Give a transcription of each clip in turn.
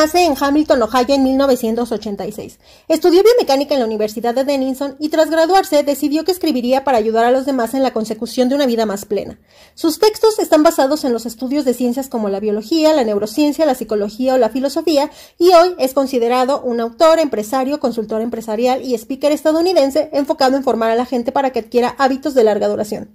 Nace en Hamilton, Ohio en 1986. Estudió biomecánica en la Universidad de Denison y tras graduarse decidió que escribiría para ayudar a los demás en la consecución de una vida más plena. Sus textos están basados en los estudios de ciencias como la biología, la neurociencia, la psicología o la filosofía y hoy es considerado un autor, empresario, consultor empresarial y speaker estadounidense enfocado en formar a la gente para que adquiera hábitos de larga duración.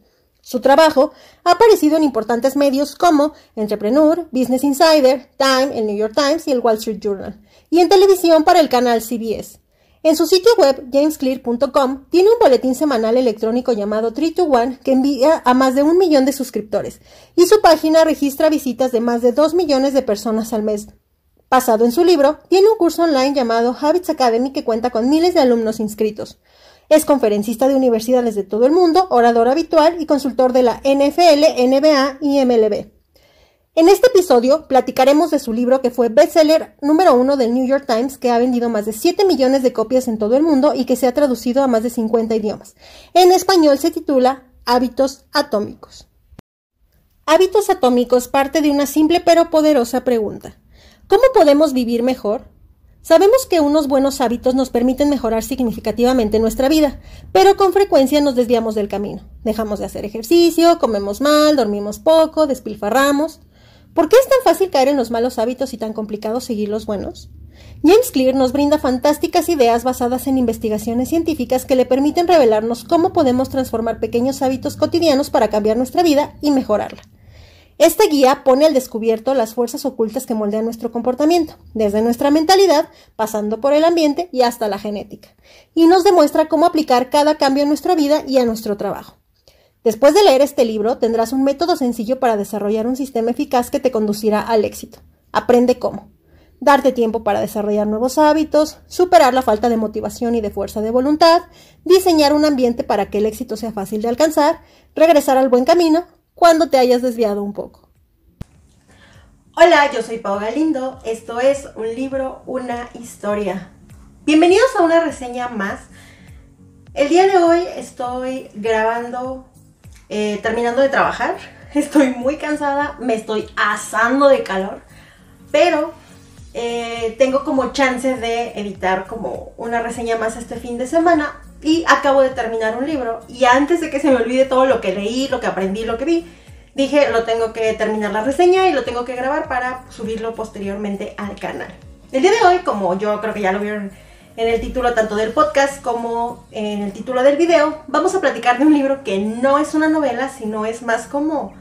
Su trabajo ha aparecido en importantes medios como Entrepreneur, Business Insider, Time, el New York Times y el Wall Street Journal, y en televisión para el canal CBS. En su sitio web, jamesclear.com, tiene un boletín semanal electrónico llamado 3 to 1 que envía a más de un millón de suscriptores, y su página registra visitas de más de 2 millones de personas al mes. Basado en su libro, tiene un curso online llamado Habits Academy que cuenta con miles de alumnos inscritos. Es conferencista de universidades de todo el mundo, orador habitual y consultor de la NFL, NBA y MLB. En este episodio platicaremos de su libro que fue bestseller número uno del New York Times, que ha vendido más de 7 millones de copias en todo el mundo y que se ha traducido a más de 50 idiomas. En español se titula Hábitos Atómicos. Hábitos Atómicos parte de una simple pero poderosa pregunta. ¿Cómo podemos vivir mejor? Sabemos que unos buenos hábitos nos permiten mejorar significativamente nuestra vida, pero con frecuencia nos desviamos del camino. Dejamos de hacer ejercicio, comemos mal, dormimos poco, despilfarramos. ¿Por qué es tan fácil caer en los malos hábitos y tan complicado seguir los buenos? James Clear nos brinda fantásticas ideas basadas en investigaciones científicas que le permiten revelarnos cómo podemos transformar pequeños hábitos cotidianos para cambiar nuestra vida y mejorarla. Esta guía pone al descubierto las fuerzas ocultas que moldean nuestro comportamiento, desde nuestra mentalidad, pasando por el ambiente y hasta la genética, y nos demuestra cómo aplicar cada cambio en nuestra vida y a nuestro trabajo. Después de leer este libro, tendrás un método sencillo para desarrollar un sistema eficaz que te conducirá al éxito. Aprende cómo. Darte tiempo para desarrollar nuevos hábitos, superar la falta de motivación y de fuerza de voluntad, diseñar un ambiente para que el éxito sea fácil de alcanzar, regresar al buen camino, cuando te hayas desviado un poco. Hola, yo soy Pau Galindo. Esto es un libro, una historia. Bienvenidos a una reseña más. El día de hoy estoy grabando, eh, terminando de trabajar. Estoy muy cansada, me estoy asando de calor, pero eh, tengo como chance de editar como una reseña más este fin de semana y acabo de terminar un libro y antes de que se me olvide todo lo que leí, lo que aprendí, lo que vi, dije lo tengo que terminar la reseña y lo tengo que grabar para subirlo posteriormente al canal. El día de hoy, como yo creo que ya lo vieron en el título tanto del podcast como en el título del video, vamos a platicar de un libro que no es una novela, sino es más como...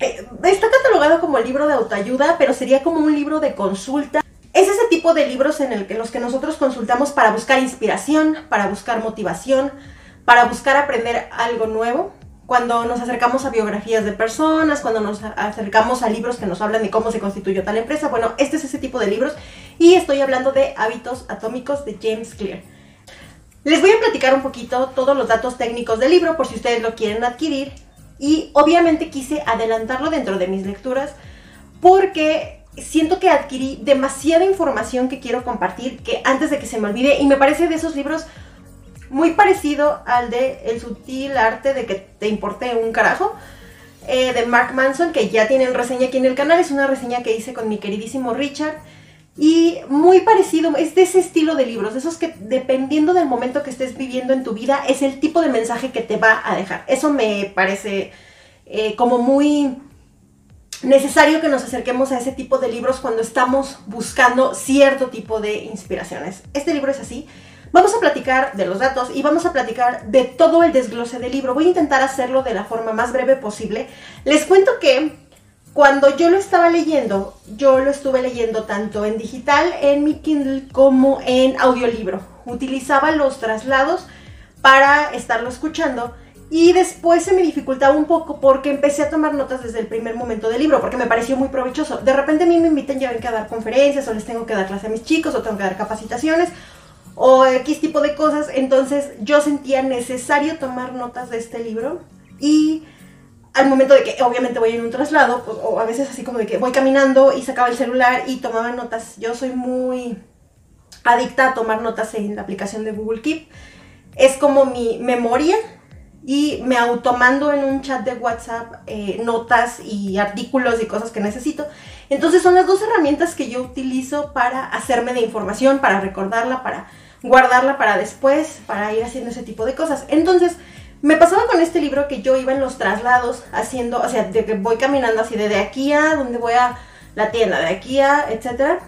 Eh, está catalogado como libro de autoayuda, pero sería como un libro de consulta es ese tipo de libros en el los que nosotros consultamos para buscar inspiración, para buscar motivación, para buscar aprender algo nuevo. Cuando nos acercamos a biografías de personas, cuando nos acercamos a libros que nos hablan de cómo se constituyó tal empresa, bueno, este es ese tipo de libros y estoy hablando de Hábitos Atómicos de James Clear. Les voy a platicar un poquito todos los datos técnicos del libro por si ustedes lo quieren adquirir y obviamente quise adelantarlo dentro de mis lecturas porque siento que adquirí demasiada información que quiero compartir que antes de que se me olvide y me parece de esos libros muy parecido al de El sutil arte de que te importe un carajo eh, de Mark Manson que ya tienen reseña aquí en el canal es una reseña que hice con mi queridísimo Richard y muy parecido, es de ese estilo de libros, de esos que dependiendo del momento que estés viviendo en tu vida es el tipo de mensaje que te va a dejar. Eso me parece eh, como muy necesario que nos acerquemos a ese tipo de libros cuando estamos buscando cierto tipo de inspiraciones. Este libro es así. Vamos a platicar de los datos y vamos a platicar de todo el desglose del libro. Voy a intentar hacerlo de la forma más breve posible. Les cuento que cuando yo lo estaba leyendo, yo lo estuve leyendo tanto en digital, en mi Kindle, como en audiolibro. Utilizaba los traslados para estarlo escuchando y después se me dificultaba un poco porque empecé a tomar notas desde el primer momento del libro, porque me pareció muy provechoso. De repente a mí me invitan ya a dar conferencias, o les tengo que dar clase a mis chicos, o tengo que dar capacitaciones, o X tipo de cosas. Entonces yo sentía necesario tomar notas de este libro. Y al momento de que obviamente voy en un traslado, pues, o a veces así como de que voy caminando y sacaba el celular y tomaba notas. Yo soy muy adicta a tomar notas en la aplicación de Google Keep. Es como mi memoria y me automando en un chat de WhatsApp eh, notas y artículos y cosas que necesito. Entonces son las dos herramientas que yo utilizo para hacerme de información, para recordarla, para guardarla para después, para ir haciendo ese tipo de cosas. Entonces, me pasaba con este libro que yo iba en los traslados haciendo, o sea, de que voy caminando así de, aquí a donde voy a la tienda, de aquí a, etcétera,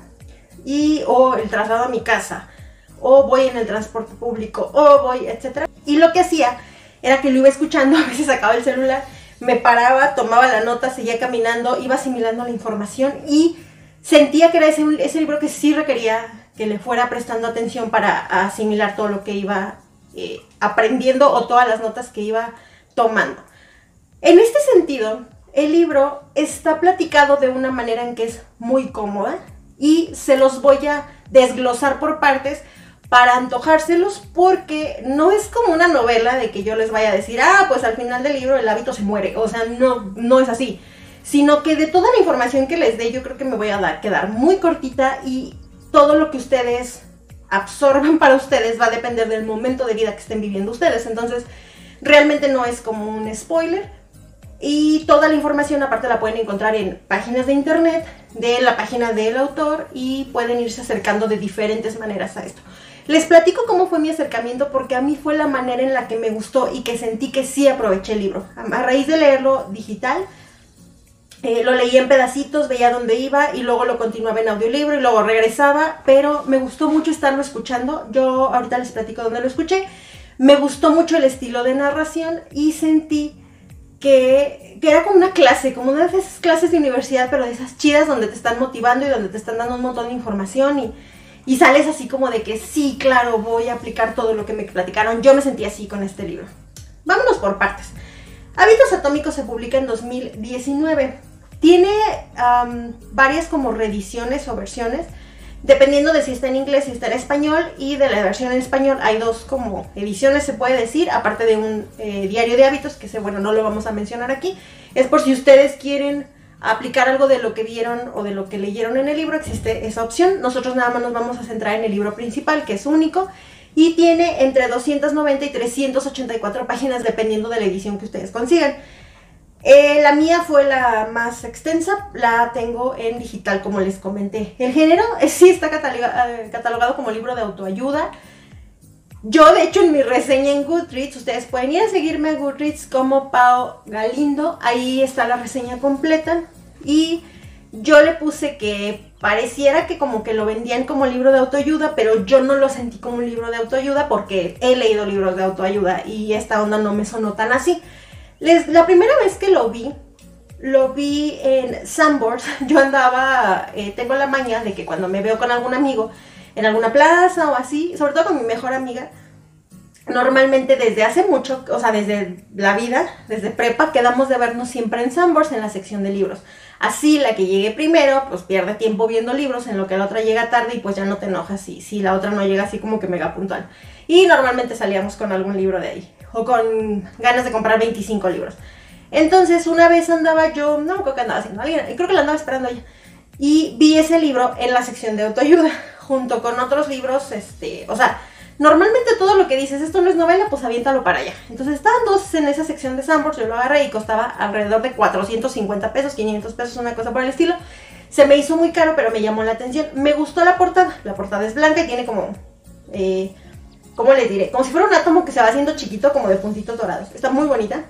y o el traslado a mi casa, o voy en el transporte público, o voy, etcétera. Y lo que hacía era que lo iba escuchando, a veces sacaba el celular, me paraba, tomaba la nota, seguía caminando, iba asimilando la información y sentía que era ese, ese libro que sí requería que le fuera prestando atención para asimilar todo lo que iba eh, aprendiendo o todas las notas que iba tomando. En este sentido, el libro está platicado de una manera en que es muy cómoda y se los voy a desglosar por partes para antojárselos porque no es como una novela de que yo les vaya a decir, ah, pues al final del libro el hábito se muere. O sea, no, no es así. Sino que de toda la información que les dé, yo creo que me voy a dar, quedar muy cortita y todo lo que ustedes absorban para ustedes va a depender del momento de vida que estén viviendo ustedes. Entonces, realmente no es como un spoiler. Y toda la información aparte la pueden encontrar en páginas de internet, de la página del autor y pueden irse acercando de diferentes maneras a esto. Les platico cómo fue mi acercamiento porque a mí fue la manera en la que me gustó y que sentí que sí aproveché el libro. A raíz de leerlo digital, eh, lo leía en pedacitos, veía dónde iba y luego lo continuaba en audiolibro y luego regresaba, pero me gustó mucho estarlo escuchando. Yo ahorita les platico dónde lo escuché. Me gustó mucho el estilo de narración y sentí que, que, era como una clase, como una de esas clases de universidad, pero de esas chidas donde te están motivando y donde te están dando un montón de información y, y sales así como de que sí, claro, voy a aplicar todo lo que me platicaron. Yo me sentí así con este libro. Vámonos por partes. Hábitos Atómicos se publica en 2019. Tiene varias como reediciones o versiones, dependiendo de si está en inglés, si está en español, y de la versión en español hay dos como ediciones, se puede decir, aparte de un eh, diario de hábitos, que sé, bueno, no lo vamos a mencionar aquí, es por si ustedes quieren aplicar algo de lo que vieron o de lo que leyeron en el libro, existe esa opción. Nosotros nada más nos vamos a centrar en el libro principal, que es único, y tiene entre 290 y 384 páginas, dependiendo de la edición que ustedes consigan. Eh, la mía fue la más extensa, la tengo en digital como les comenté. El género sí está eh, catalogado como libro de autoayuda. Yo, de hecho, en mi reseña en Goodreads, ustedes pueden ir a seguirme a Goodreads como Pau Galindo. Ahí está la reseña completa. Y yo le puse que pareciera que como que lo vendían como libro de autoayuda, pero yo no lo sentí como un libro de autoayuda porque he leído libros de autoayuda y esta onda no me sonó tan así la primera vez que lo vi, lo vi en Sandboards. Yo andaba, eh, tengo la maña de que cuando me veo con algún amigo en alguna plaza o así, sobre todo con mi mejor amiga, normalmente desde hace mucho, o sea, desde la vida, desde prepa, quedamos de vernos siempre en Sandboards en la sección de libros. Así la que llegue primero, pues pierde tiempo viendo libros, en lo que la otra llega tarde y pues ya no te enojas si, si la otra no llega así como que mega puntual. Y normalmente salíamos con algún libro de ahí o con ganas de comprar 25 libros. Entonces, una vez andaba yo, no creo que andaba haciendo, creo que la andaba esperando ella, y vi ese libro en la sección de autoayuda, junto con otros libros, este, o sea, normalmente todo lo que dices, esto no es novela, pues aviéntalo para allá. Entonces, estaban dos en esa sección de Sandbox, yo lo agarré y costaba alrededor de 450 pesos, 500 pesos, una cosa por el estilo. Se me hizo muy caro, pero me llamó la atención. Me gustó la portada, la portada es blanca y tiene como... Eh, ¿cómo le diré? Como si fuera un átomo que se va haciendo chiquito, como de puntitos dorados. Está muy bonita.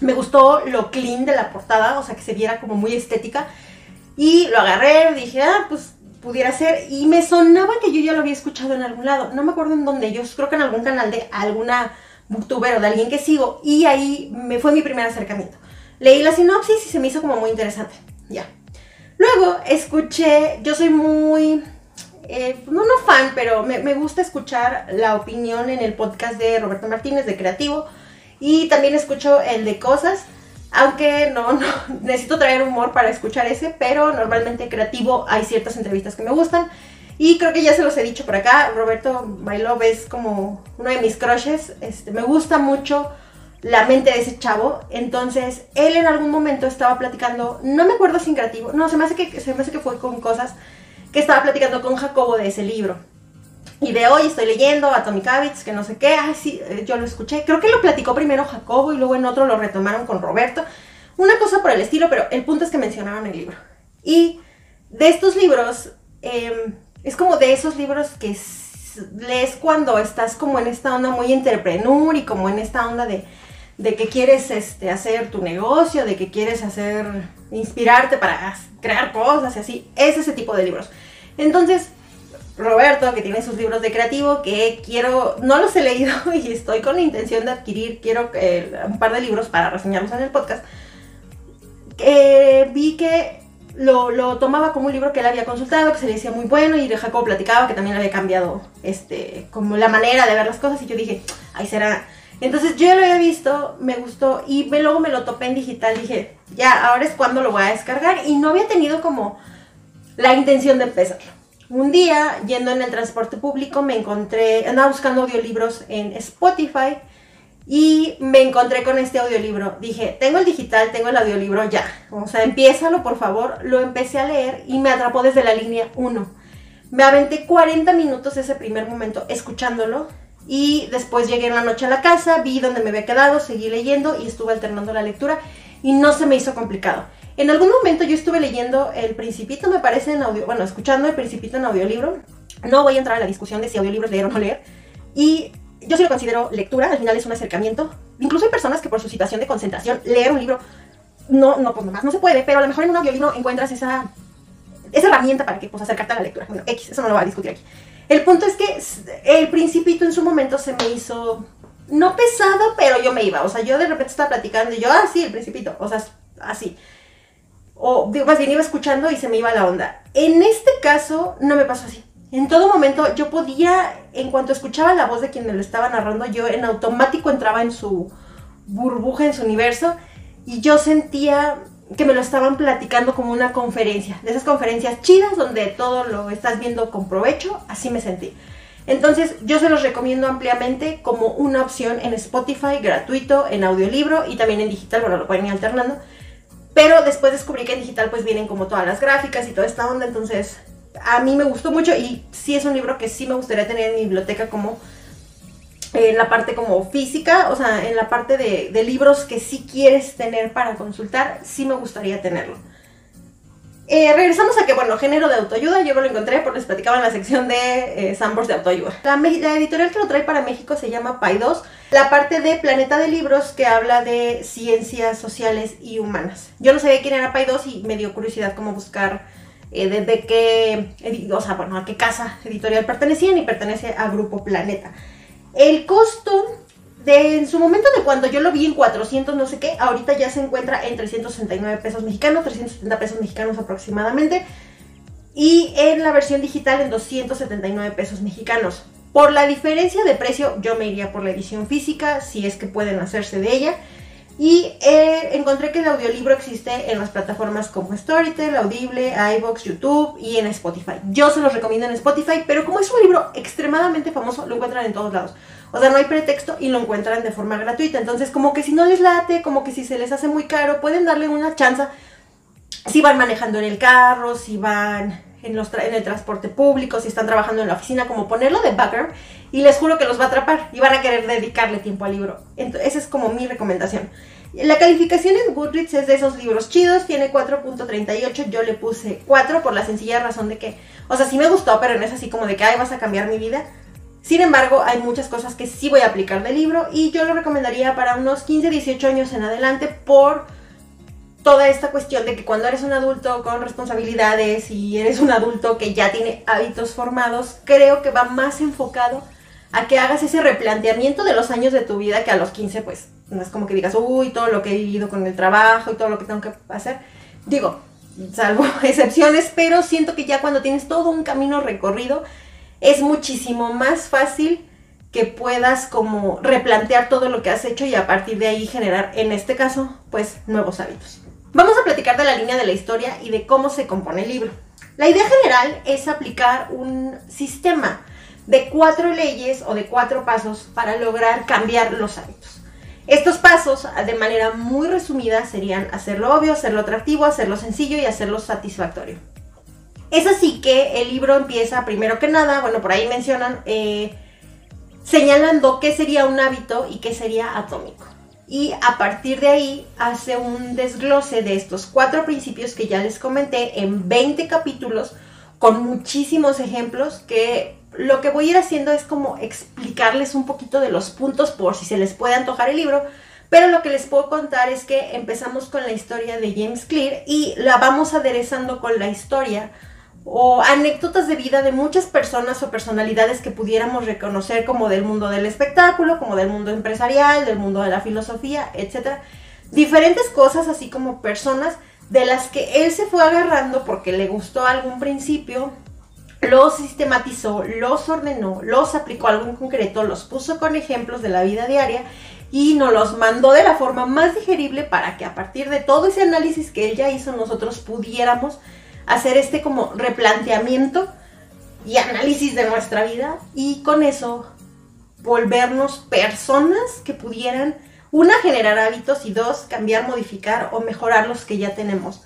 Me gustó lo clean de la portada, o sea, que se viera como muy estética. Y lo agarré, dije, ah, pues pudiera ser. Y me sonaba que yo ya lo había escuchado en algún lado. No me acuerdo en dónde. Yo creo que en algún canal de alguna booktuber o de alguien que sigo. Y ahí me fue mi primer acercamiento. Leí la sinopsis y se me hizo como muy interesante. Ya. Luego escuché, yo soy muy eh, no, no fan, pero me, gusta escuchar la opinión en el podcast de Roberto Martínez de Creativo y también escucho el de Cosas, aunque no, no, necesito traer humor para escuchar ese, pero normalmente Creativo hay ciertas entrevistas que me gustan y creo que ya se los he dicho por acá, Roberto My es como uno de mis crushes, este, me gusta mucho la mente de ese chavo. Entonces, él en algún momento estaba platicando, no me acuerdo sin creativo, no, se me hace que, se me hace que fue con cosas que estaba platicando con Jacobo de ese libro. Y de hoy estoy leyendo Atomic Habits, que no sé qué, ay, sí, eh, yo lo escuché. Creo que lo platicó primero Jacobo y luego en otro lo retomaron con Roberto. Una cosa por el estilo, pero el punto es que mencionaron el libro. Y de estos libros, em, es como de esos libros que lees cuando estás como en esta onda muy entrepreneur y como en esta onda de, de que quieres este, hacer tu negocio, de que quieres hacer, inspirarte para crear cosas y así. Es ese tipo de libros. Entonces, Roberto, que tiene sus libros de creativo, que quiero, no los he leído y estoy con la intención de adquirir, quiero eh, un par de libros para reseñarlos en el podcast. Vi que lo, tomaba como un libro que él había consultado, que se le decía muy bueno, y de Jacob platicaba que también había cambiado este, como la manera de ver las cosas, y yo dije, ahí será. Entonces yo lo había visto, me gustó, y luego me lo topé en digital, dije, ya, ahora es cuando lo voy a descargar, y no había tenido como la intención de empezarlo. Un día, yendo en el transporte público, me encontré, andaba buscando audiolibros en Spotify y me encontré con este audiolibro. Dije, tengo el digital, tengo el audiolibro ya. O sea, empiézalo, por favor. Lo empecé a leer y me atrapó desde la línea 1. Me aventé 40 minutos ese primer momento escuchándolo y después llegué en la noche a la casa, vi dónde me había quedado, seguí leyendo y estuve alternando la lectura y no se me hizo complicado. En algún momento yo estuve leyendo El Principito, me parece, en audio, bueno, escuchando El Principito en audiolibro. No voy a entrar a la discusión de si audiolibros leer o no leer. Y yo sí lo considero lectura, al final es un acercamiento. Incluso hay personas que por su situación de concentración leer un libro no, no, pues nomás no se puede, pero a lo mejor en un audiolibro encuentras esa, esa herramienta para que pues acercarte a la lectura. Bueno, X, eso no lo voy a discutir aquí. El punto es que el principito en su momento se me hizo, no pesado, pero yo me iba. O sea, yo de repente estaba platicando y yo, ah, sí, el principito. O sea, así o más bien iba escuchando y se me iba la onda. En este caso no me pasó así. En todo momento yo podía, en cuanto escuchaba la voz de quien me lo estaba narrando, yo en automático entraba en su burbuja, en su universo, y yo sentía que me lo estaban platicando como una conferencia, de esas conferencias chidas donde todo lo estás viendo con provecho, así me sentí. Entonces yo se los recomiendo ampliamente como una opción en Spotify, gratuito, en audiolibro y también en digital, bueno, lo pueden ir alternando. Pero después descubrí que en digital pues vienen como todas las gráficas y toda esta onda, entonces a mí me gustó mucho y sí es un libro que sí me gustaría tener en mi biblioteca como en la parte como física, o sea, en la parte de, libros que sí quieres tener para consultar, sí me gustaría tenerlo. Eh, regresamos a que, bueno, género de autoayuda, yo lo encontré porque les platicaba en la sección de eh, de autoayuda. La, editorial que lo trae para México se llama Paidos la parte de Planeta de Libros que habla de ciencias sociales y humanas. Yo no sabía quién era Paidos y me dio curiosidad como buscar eh, de, qué, o sea, bueno, a qué casa editorial pertenecían y pertenece a Grupo Planeta. El costo de en su momento de cuando yo lo vi en 400 no sé qué, ahorita ya se encuentra en 369 pesos mexicanos, 370 pesos mexicanos aproximadamente. Y en la versión digital en 279 pesos mexicanos. Por la diferencia de precio, yo me iría por la edición física, si es que pueden hacerse de ella. Y eh, encontré que el audiolibro existe en las plataformas como Storytel, Audible, iVoox, YouTube y en Spotify. Yo se los recomiendo en Spotify, pero como es un libro extremadamente famoso, lo encuentran en todos lados. O sea, no hay pretexto y lo encuentran de forma gratuita. Entonces, como que si no les late, como que si se les hace muy caro, pueden darle una chance si van manejando en el carro, si van en el transporte público, si están trabajando en la oficina, como ponerlo de background y les juro que los va a atrapar y van a querer dedicarle tiempo al libro. Entonces, esa es como mi recomendación. La calificación en Goodreads es de esos libros chidos, tiene 4.38, yo le puse 4 por la sencilla razón de que, o sea, sí me gustó, pero no es así como de que, ay, vas a cambiar mi vida. Sin embargo, hay muchas cosas que sí voy a aplicar del libro y yo lo recomendaría para unos 15, 18 años en adelante por toda esta cuestión de que cuando eres un adulto con responsabilidades y eres un adulto que ya tiene hábitos formados, creo que va más enfocado a que hagas ese replanteamiento de los años de tu vida que a los 15 pues no es como que digas, uy, todo lo que he vivido con el trabajo y todo lo que tengo que hacer. Digo, salvo excepciones, pero siento que ya cuando tienes todo un camino recorrido, es muchísimo más fácil que puedas como replantear todo lo que has hecho y a partir de ahí generar, en este caso, pues nuevos hábitos. Vamos a platicar de la línea de la historia y de cómo se compone el libro. La idea general es aplicar un sistema de cuatro leyes o de cuatro pasos para lograr cambiar los hábitos. Estos pasos, de manera muy resumida, serían hacerlo obvio, hacerlo atractivo, hacerlo sencillo y hacerlo satisfactorio. Es así que el libro empieza, primero que nada, bueno, por ahí mencionan, eh, señalando qué sería un hábito y qué sería atómico. Y a partir de ahí hace un desglose de estos cuatro principios que ya les comenté en 20 capítulos con muchísimos ejemplos que lo que voy a ir haciendo es como explicarles un poquito de los puntos por si se les puede antojar el libro, pero lo que les puedo contar es que empezamos con la historia de James Clear y la vamos aderezando con la historia o anécdotas de vida de muchas personas o personalidades que pudiéramos reconocer como del mundo del espectáculo, como del mundo empresarial, del mundo de la filosofía, etc. Diferentes cosas, así como personas de las que él se fue agarrando porque le gustó algún principio, los sistematizó, los ordenó, los aplicó a algo en concreto, los puso con ejemplos de la vida diaria y nos los mandó de la forma más digerible para que a partir de todo ese análisis que él ya hizo nosotros pudiéramos hacer este como replanteamiento y análisis de nuestra vida y con eso volvernos personas que pudieran, una, generar hábitos y dos, cambiar, modificar o mejorar los que ya tenemos.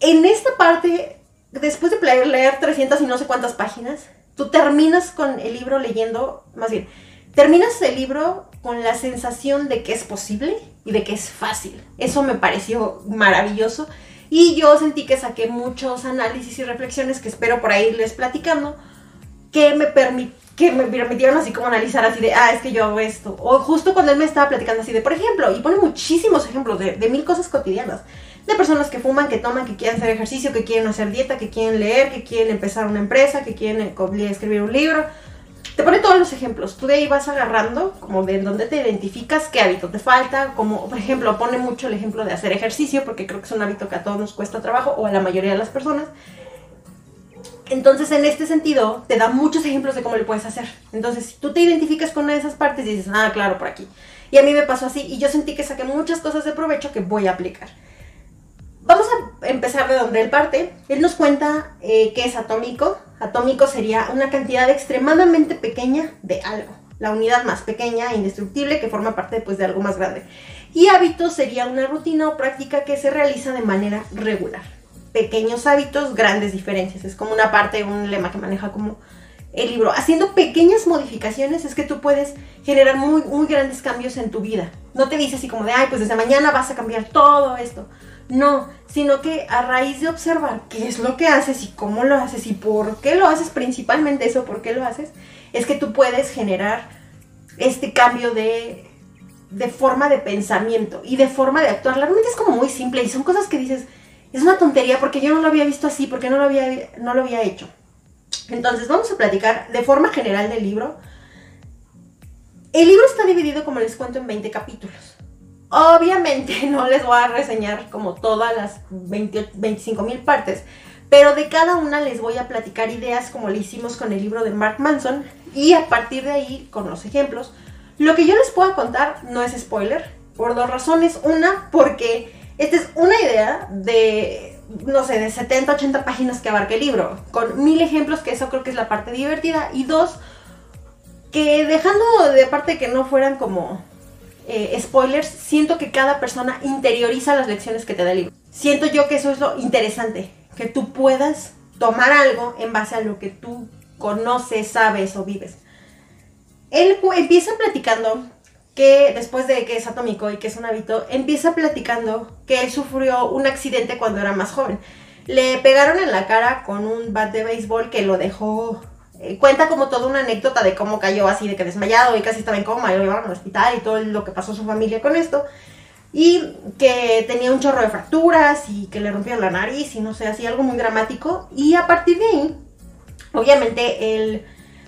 En esta parte después de leer 300 y no sé cuántas páginas, tú terminas con el libro leyendo, más bien, terminas el libro con la sensación de que es posible y de que es fácil. Eso me pareció maravilloso y yo sentí que saqué muchos análisis y reflexiones que espero por ahí irles platicando que me que me permitieron así como analizar así de, ah, es que yo hago esto. O justo cuando él me estaba platicando así de, por ejemplo, y pone muchísimos ejemplos de, de mil cosas cotidianas de personas que fuman, que toman, que quieren hacer ejercicio, que quieren hacer dieta, que quieren leer, que quieren empezar una empresa, que quieren eh, escribir un libro. Te pone todos los ejemplos. Tú de ahí vas agarrando, como de dónde te identificas, qué hábito te falta. Como, por ejemplo, pone mucho el ejemplo de hacer ejercicio, porque creo que es un hábito que a todos nos cuesta trabajo, o a la mayoría de las personas. Entonces, en este sentido, te da muchos ejemplos de cómo lo puedes hacer. Entonces, si tú te identificas con una de esas partes, dices, ah, claro, por aquí. Y a mí me pasó así, y yo sentí que saqué muchas cosas de provecho que voy a aplicar. Vamos a empezar de donde él parte. Él nos cuenta eh, qué es atómico. Atómico sería una cantidad extremadamente pequeña de algo. La unidad más pequeña, indestructible, que forma parte pues, de algo más grande. Y hábito sería una rutina o práctica que se realiza de manera regular. Pequeños hábitos, grandes diferencias. Es como una parte, un lema que maneja como el libro. Haciendo pequeñas modificaciones es que tú puedes generar muy, muy grandes cambios en tu vida. No te dice así como de, ay, pues desde mañana vas a cambiar todo esto. No, sino que a raíz de observar qué es lo que haces y cómo lo haces y por qué lo haces, principalmente eso, por qué lo haces, es que tú puedes generar este cambio de, de forma de pensamiento y de forma de actuar. Realmente es como muy simple y son cosas que dices, es una tontería porque yo no lo había visto así, porque no lo había, no lo había hecho. Entonces vamos a platicar de forma general del libro. El libro está dividido, como les cuento, en 20 capítulos. Obviamente no les voy a reseñar como todas las 25 mil partes, pero de cada una les voy a platicar ideas como le hicimos con el libro de Mark Manson y a partir de ahí con los ejemplos. Lo que yo les puedo contar no es spoiler, por dos razones. Una, porque esta es una idea de, no sé, de 70, 80 páginas que abarca el libro, con mil ejemplos, que eso creo que es la parte divertida. Y dos, que dejando de parte que no fueran como eh, spoilers, siento que cada persona interioriza las lecciones que te da el libro. Siento yo que eso es lo interesante, que tú puedas tomar algo en base a lo que tú conoces, sabes o vives. Él empieza platicando que después de que es atómico y que es un hábito, empieza platicando que él sufrió un accidente cuando era más joven. Le pegaron en la cara con un bat de béisbol que lo dejó eh, cuenta como toda una anécdota de cómo cayó así, de que desmayado y casi estaba en coma y lo llevaron al hospital y todo lo que pasó su familia con esto. Y que tenía un chorro de fracturas y que le rompieron la nariz y no sé, así algo muy dramático. Y a partir de ahí, obviamente el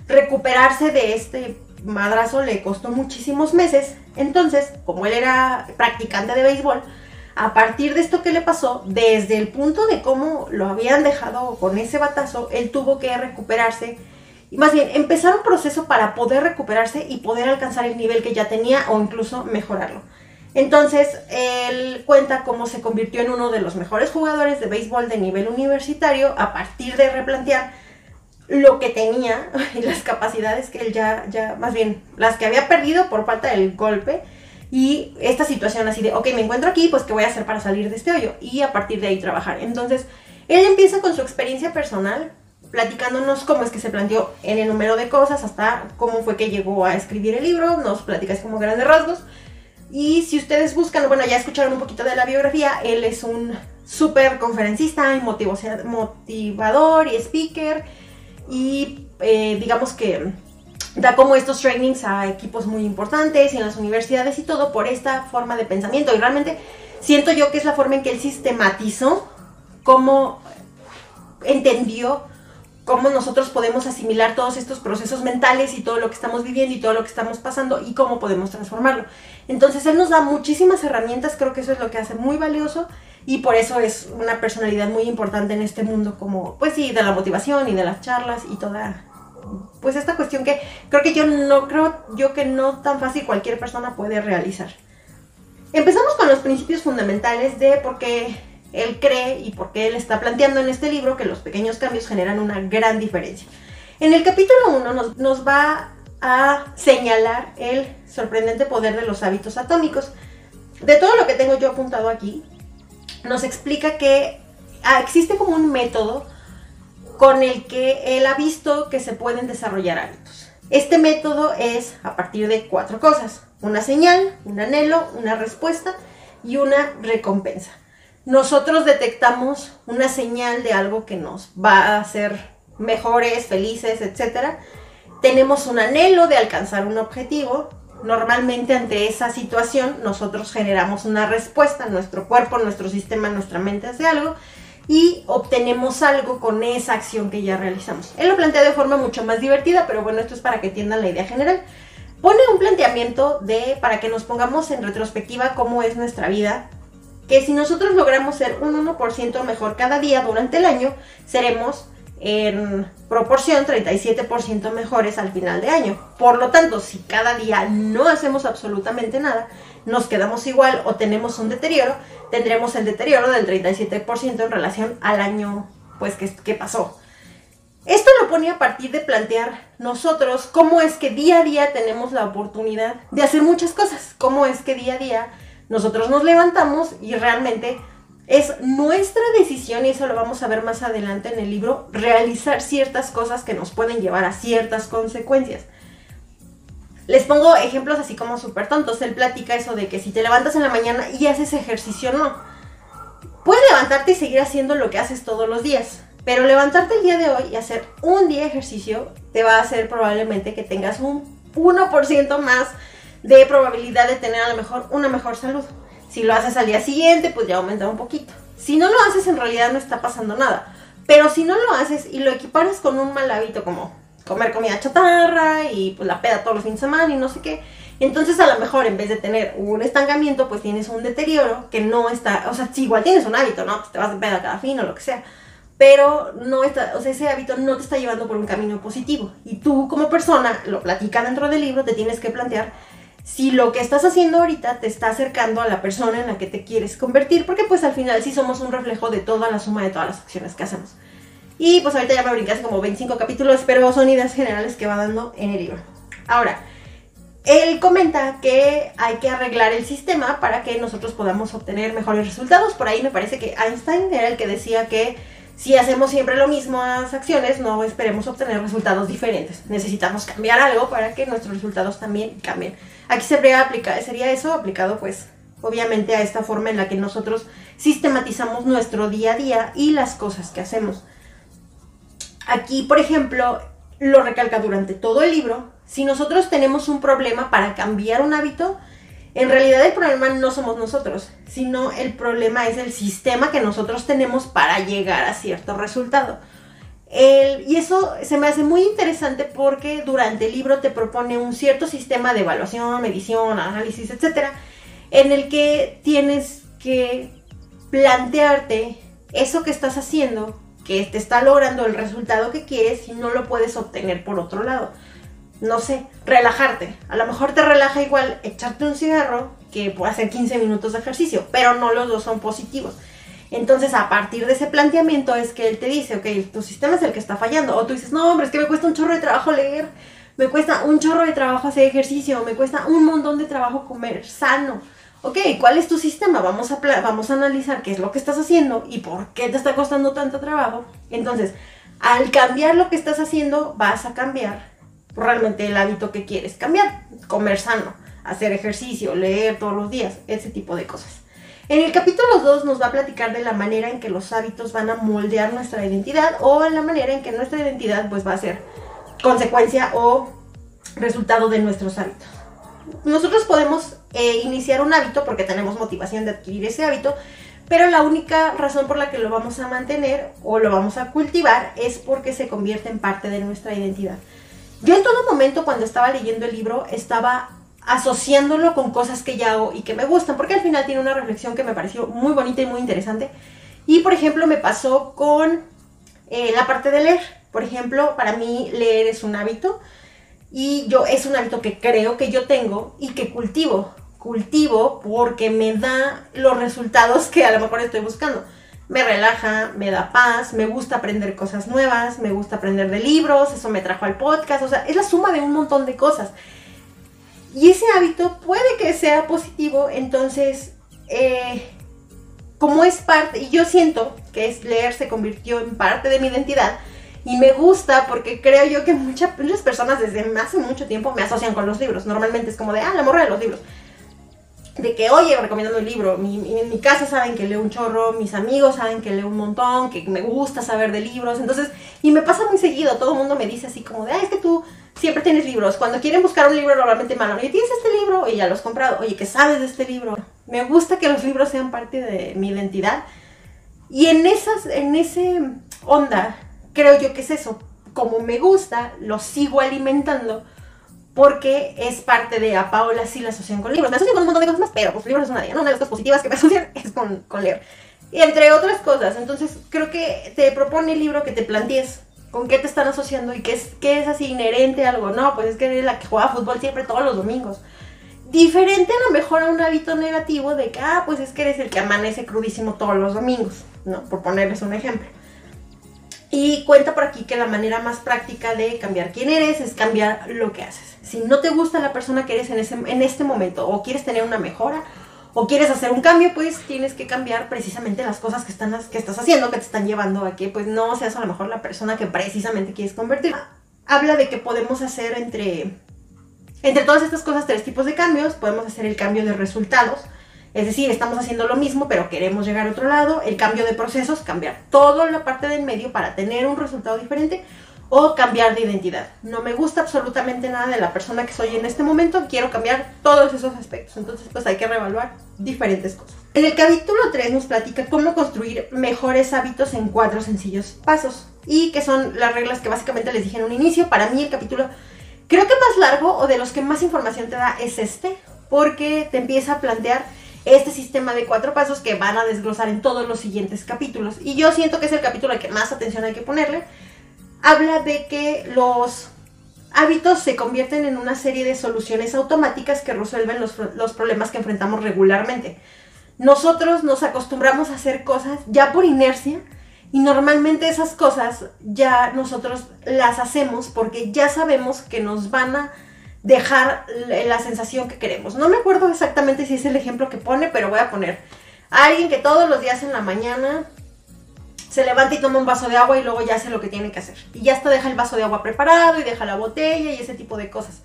recuperarse de este madrazo le costó muchísimos meses. Entonces, como él era practicante de béisbol, a partir de esto que le pasó, desde el punto de cómo lo habían dejado con ese batazo, él tuvo que recuperarse más bien empezar un proceso para poder recuperarse y poder alcanzar el nivel que ya tenía o incluso mejorarlo. Entonces, él cuenta cómo se convirtió en uno de los mejores jugadores de béisbol de nivel universitario a partir de replantear lo que tenía y las capacidades que él ya, ya, más bien, las que había perdido por falta del golpe y esta situación así de, ok, me encuentro aquí, pues ¿qué voy a hacer para salir de este hoyo? Y a partir de ahí trabajar. Entonces, Él empieza con su experiencia personal, platicándonos cómo es que se planteó en el número de cosas, hasta cómo fue que llegó a escribir el libro, nos platicas como grandes rasgos. Y si ustedes buscan, bueno, ya escucharon un poquito de la biografía, él es un súper conferencista y motivador y speaker y eh, digamos que da como estos trainings a equipos muy importantes y en las universidades y todo por esta forma de pensamiento y realmente siento yo que es la forma en que él sistematizó cómo entendió cómo nosotros podemos asimilar todos estos procesos mentales y todo lo que estamos viviendo y todo lo que estamos pasando y cómo podemos transformarlo. Entonces él nos da muchísimas herramientas, creo que eso es lo que hace muy valioso y por eso es una personalidad muy importante en este mundo como, pues sí, de la motivación y de las charlas y toda, pues esta cuestión que creo que yo no, creo yo que no tan fácil cualquier persona puede realizar. Empezamos con los principios fundamentales de por qué él cree y por qué él está planteando en este libro que los pequeños cambios generan una gran diferencia. En el capítulo 1 nos, nos va a señalar el sorprendente poder de los hábitos atómicos. De todo lo que tengo yo apuntado aquí, nos explica que ah, existe como un método con el que él ha visto que se pueden desarrollar hábitos. Este método es a partir de cuatro cosas. Una señal, un anhelo, una respuesta y una recompensa. Nosotros detectamos una señal de algo que nos va a hacer mejores, felices, etc. Tenemos un anhelo de alcanzar un objetivo normalmente ante esa situación nosotros generamos una respuesta, nuestro cuerpo, nuestro sistema, nuestra mente hace algo y obtenemos algo con esa acción que ya realizamos. Él lo plantea de forma mucho más divertida, pero bueno, esto es para que entiendan la idea general. Pone un planteamiento de para que nos pongamos en retrospectiva cómo es nuestra vida, que si nosotros logramos ser un 1% mejor cada día durante el año, seremos en proporción 37% mejores al final de año. Por lo tanto, si cada día no hacemos absolutamente nada, nos quedamos igual o tenemos un deterioro, tendremos el deterioro del 37% en relación al año pues que, que pasó. Esto lo pone a partir de plantear nosotros cómo es que día a día tenemos la oportunidad de hacer muchas cosas, cómo es que día a día nosotros nos levantamos y realmente es nuestra decisión, y eso lo vamos a ver más adelante en el libro, realizar ciertas cosas que nos pueden llevar a ciertas consecuencias. Les pongo ejemplos así como súper tontos. Él platica eso de que si te levantas en la mañana y haces ejercicio, no. Puedes levantarte y seguir haciendo lo que haces todos los días. Pero levantarte el día de hoy y hacer un día de ejercicio te va a hacer probablemente que tengas un 1% más de probabilidad de tener a lo mejor una mejor salud. Si lo haces al día siguiente, pues ya aumenta un poquito. Si no lo haces, en realidad no está pasando nada. Pero si no lo haces y lo equiparas con un mal hábito como comer comida chatarra y pues la peda todos los fines de semana y no sé qué, entonces a lo mejor en vez de tener un estancamiento, pues tienes un deterioro que no está, o sea, si igual tienes un hábito, ¿no? Pues te vas de peda cada fin o lo que sea, pero no está, o sea, ese hábito no te está llevando por un camino positivo. Y tú como persona, lo platica dentro del libro, te tienes que plantear si lo que estás haciendo ahorita te está acercando a la persona en la que te quieres convertir, porque pues al final sí somos un reflejo de toda la suma de todas las acciones que hacemos. Y pues ahorita ya me hace como 25 capítulos, pero son ideas generales que va dando en el libro. Ahora, él comenta que hay que arreglar el sistema para que nosotros podamos obtener mejores resultados. Por ahí me parece que Einstein era el que decía que si hacemos siempre lo mismo las acciones, no esperemos obtener resultados diferentes. Necesitamos cambiar algo para que nuestros resultados también cambien. Aquí sería, aplica, sería eso aplicado pues obviamente a esta forma en la que nosotros sistematizamos nuestro día a día y las cosas que hacemos. Aquí, por ejemplo, lo recalca durante todo el libro, si nosotros tenemos un problema para cambiar un hábito, en realidad el problema no somos nosotros, sino el problema es el sistema que nosotros tenemos para llegar a cierto resultado. Y eso se me hace muy interesante porque durante el libro te propone un cierto sistema de evaluación, medición, análisis, etcétera, en el que tienes que plantearte eso que estás haciendo, que te está logrando el resultado que quieres y no lo puedes obtener por otro lado no sé, relajarte. A lo mejor te relaja igual echarte un cigarro que hacer 15 minutos de ejercicio, pero no los dos son positivos. Entonces, a partir de ese planteamiento es que él te dice, ok, tu sistema es el que está fallando. O tú dices, no, hombre, es que me cuesta un chorro de trabajo leer, me cuesta un chorro de trabajo hacer ejercicio, me cuesta un montón de trabajo comer sano. ok, ¿cuál es tu sistema? Vamos a, vamos a analizar qué es lo que estás haciendo y por qué te está costando tanto trabajo. Entonces, al cambiar lo que estás haciendo, vas a cambiar realmente el hábito que quieres cambiar. Comer sano, hacer ejercicio, leer todos los días, ese tipo de cosas. En el capítulo 2 nos va a platicar de la manera en que los hábitos van a moldear nuestra identidad o en la manera en que nuestra identidad pues va a ser consecuencia o resultado de nuestros hábitos. Nosotros podemos eh, iniciar un hábito porque tenemos motivación de adquirir ese hábito, pero la única razón por la que lo vamos a mantener o lo vamos a cultivar es porque se convierte en parte de nuestra identidad. Yo en todo momento cuando estaba leyendo el libro estaba asociándolo con cosas que ya hago y que me gustan, porque al final tiene una reflexión que me pareció muy bonita y muy interesante. Y por ejemplo me pasó con eh, la parte de leer. Por ejemplo, para mí leer es un hábito y yo es un hábito que creo que yo tengo y que cultivo. Cultivo porque me da los resultados que a lo mejor estoy buscando. Me relaja, me da paz, me gusta aprender cosas nuevas, me gusta aprender de libros, eso me trajo al podcast, o sea, es la suma de un montón de cosas. Y ese hábito puede que sea positivo, entonces, eh, como es parte, y yo siento que es leer se convirtió en parte de mi identidad, y me gusta porque creo yo que muchas, personas desde hace mucho tiempo me asocian con los libros. Normalmente es como de, ah, la morra de los libros. De que, oye, recomiendo un libro. en mi casa saben que leo un chorro, mis amigos saben que leo un montón, que me gusta saber de libros. Entonces, y me pasa muy seguido, todo el mundo me dice así como de, ah, es que tú siempre tienes libros. Cuando quieren buscar un libro normalmente malo, oye, ¿tienes este libro? Y ya lo has comprado. Oye, ¿qué sabes de este libro? Me gusta que los libros sean parte de mi identidad. Y en esas, en ese onda, creo yo que es eso. Como me gusta, lo sigo alimentando porque es parte de a Paola sí la asocian con libros. Me asocian con un montón de cosas más, pero pues libros es una de ellas. Una de las cosas positivas que me asocian es con, con leer. Y entre otras cosas. Entonces, creo que te propone el libro que te plantees con qué te están asociando y qué es, qué es así inherente a algo. No, pues es que eres la que juega fútbol siempre todos los domingos. Diferente a lo mejor a un hábito negativo de que, ah, pues es que eres el que amanece crudísimo todos los domingos, ¿no? Por ponerles un ejemplo. Y cuenta por aquí que la manera más práctica de cambiar quién eres es cambiar lo que haces. Si no te gusta la persona que eres en, ese, en este momento o quieres tener una mejora, o quieres hacer un cambio, pues tienes que cambiar precisamente las cosas que, están, que estás haciendo, que te están llevando a que pues no seas a lo mejor la persona que precisamente quieres convertir. Habla de que podemos hacer entre, entre todas estas cosas tres tipos de cambios. Podemos hacer el cambio de resultados, es decir, estamos haciendo lo mismo, pero queremos llegar a otro lado. El cambio de procesos, cambiar toda la parte del medio para tener un resultado diferente o cambiar de identidad. No me gusta absolutamente nada de la persona que soy en este momento, quiero cambiar todos esos aspectos. Entonces, pues hay que reevaluar diferentes cosas. En el capítulo 3 nos platica cómo construir mejores hábitos en cuatro sencillos pasos y que son las reglas que básicamente les dije en un inicio. Para mí el capítulo creo que más largo o de los que más información te da es este, porque te empieza a plantear este sistema de cuatro pasos que van a desglosar en todos los siguientes capítulos. Y yo siento que es el capítulo al que más atención hay que ponerle habla de que los hábitos se convierten en una serie de soluciones automáticas que resuelven los, problemas que enfrentamos regularmente. Nosotros nos acostumbramos a hacer cosas ya por inercia y normalmente esas cosas ya nosotros las hacemos porque ya sabemos que nos van a dejar la sensación que queremos. No me acuerdo exactamente si es el ejemplo que pone, pero voy a poner a alguien que todos los días en la mañana se levanta y toma un vaso de agua y luego ya hace lo que tiene que hacer. Y ya está, deja el vaso de agua preparado y deja la botella y ese tipo de cosas.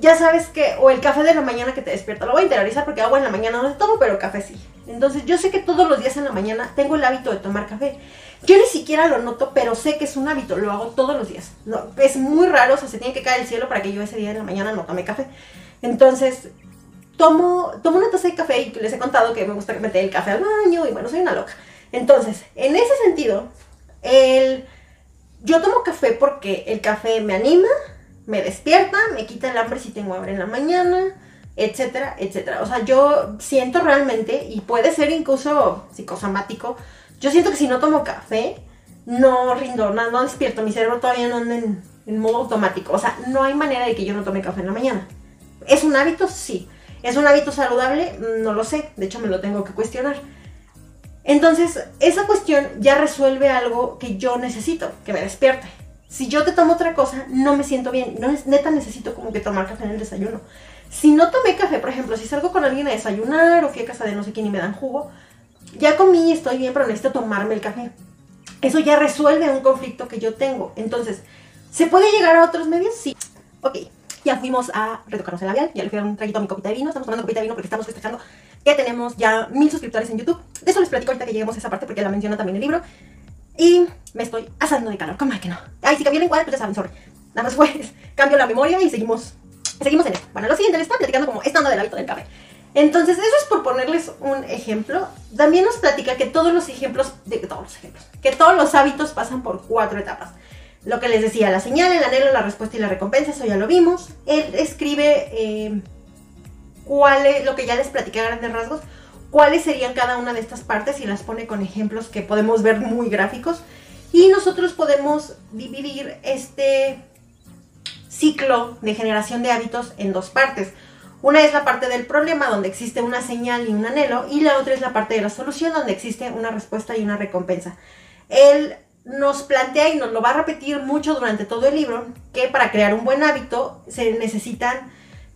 Ya sabes que, o el café de la mañana que te despierta, lo voy a interiorizar porque agua en la mañana no se tomo, pero café sí. Entonces yo sé que todos los días en la mañana tengo el hábito de tomar café. Yo ni siquiera lo noto, pero sé que es un hábito, lo hago todos los días. No, es muy raro, o sea, se tiene que caer el cielo para que yo ese día en la mañana no tome café. Entonces, tomo, tomo una taza de café y les he contado que me gusta meter el café al baño y bueno, soy una loca. Entonces, en ese sentido, el, yo tomo café porque el café me anima, me despierta, me quita el hambre si tengo hambre en la mañana, etcétera, etcétera. O sea, yo siento realmente, y puede ser incluso psicosomático, yo siento que si no tomo café, no rindo, no, no despierto, mi cerebro todavía no anda en, en modo automático. O sea, no hay manera de que yo no tome café en la mañana. ¿Es un hábito? Sí. ¿Es un hábito saludable? No lo sé. De hecho, me lo tengo que cuestionar. Entonces, esa cuestión ya resuelve algo que yo necesito, que me despierte. Si yo te tomo otra cosa, no me siento bien. No neta necesito como que tomar café en el desayuno. Si no tomé café, por ejemplo, si salgo con alguien a desayunar o fui a casa de no sé quién y me dan jugo, ya comí, estoy bien, pero necesito tomarme el café. Eso ya resuelve un conflicto que yo tengo. Entonces, ¿se puede llegar a otros medios? Sí. Ok, ya fuimos a retocarnos el labial, ya le fui un traguito a mi copita de vino, estamos tomando copita de vino porque estamos festejando que tenemos ya mil suscriptores en YouTube. De eso les platico ahorita que lleguemos a esa parte porque la menciona también el libro. Y me estoy asando de calor, ¿cómo que no? Ay, si cambié el encuadre, pues ya saben, sorry. Nada más pues, cambio la memoria y seguimos, seguimos en esto. Bueno, lo siguiente les está platicando como estando del hábito del café. Entonces, eso es por ponerles un ejemplo. También nos platica que todos los ejemplos, de todos los ejemplos, que todos los hábitos pasan por cuatro etapas. Lo que les decía, la señal, el anhelo, la respuesta y la recompensa, eso ya lo vimos. Él escribe eh, cuál es, lo que ya les platicé a grandes rasgos, cuáles serían cada una de estas partes y las pone con ejemplos que podemos ver muy gráficos. Y nosotros podemos dividir este ciclo de generación de hábitos en dos partes. Una es la parte del problema, donde existe una señal y un anhelo, y la otra es la parte de la solución, donde existe una respuesta y una recompensa. Él nos plantea y nos lo va a repetir mucho durante todo el libro, que para crear un buen hábito se necesitan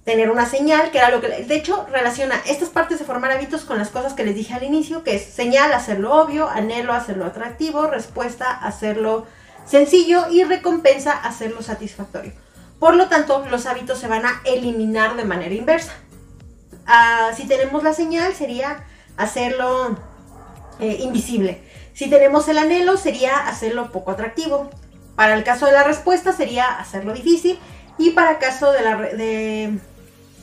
tener una señal, que era lo que, de hecho, relaciona estas partes de formar hábitos con las cosas que les dije al inicio, que es señal, hacerlo obvio, anhelo, hacerlo atractivo, respuesta, hacerlo sencillo y recompensa, hacerlo satisfactorio. Por lo tanto, los hábitos se van a eliminar de manera inversa. Ah, si tenemos la señal, sería hacerlo eh, invisible. Si tenemos el anhelo, sería hacerlo poco atractivo. Para el caso de la respuesta, sería hacerlo difícil. Y para el caso de la, de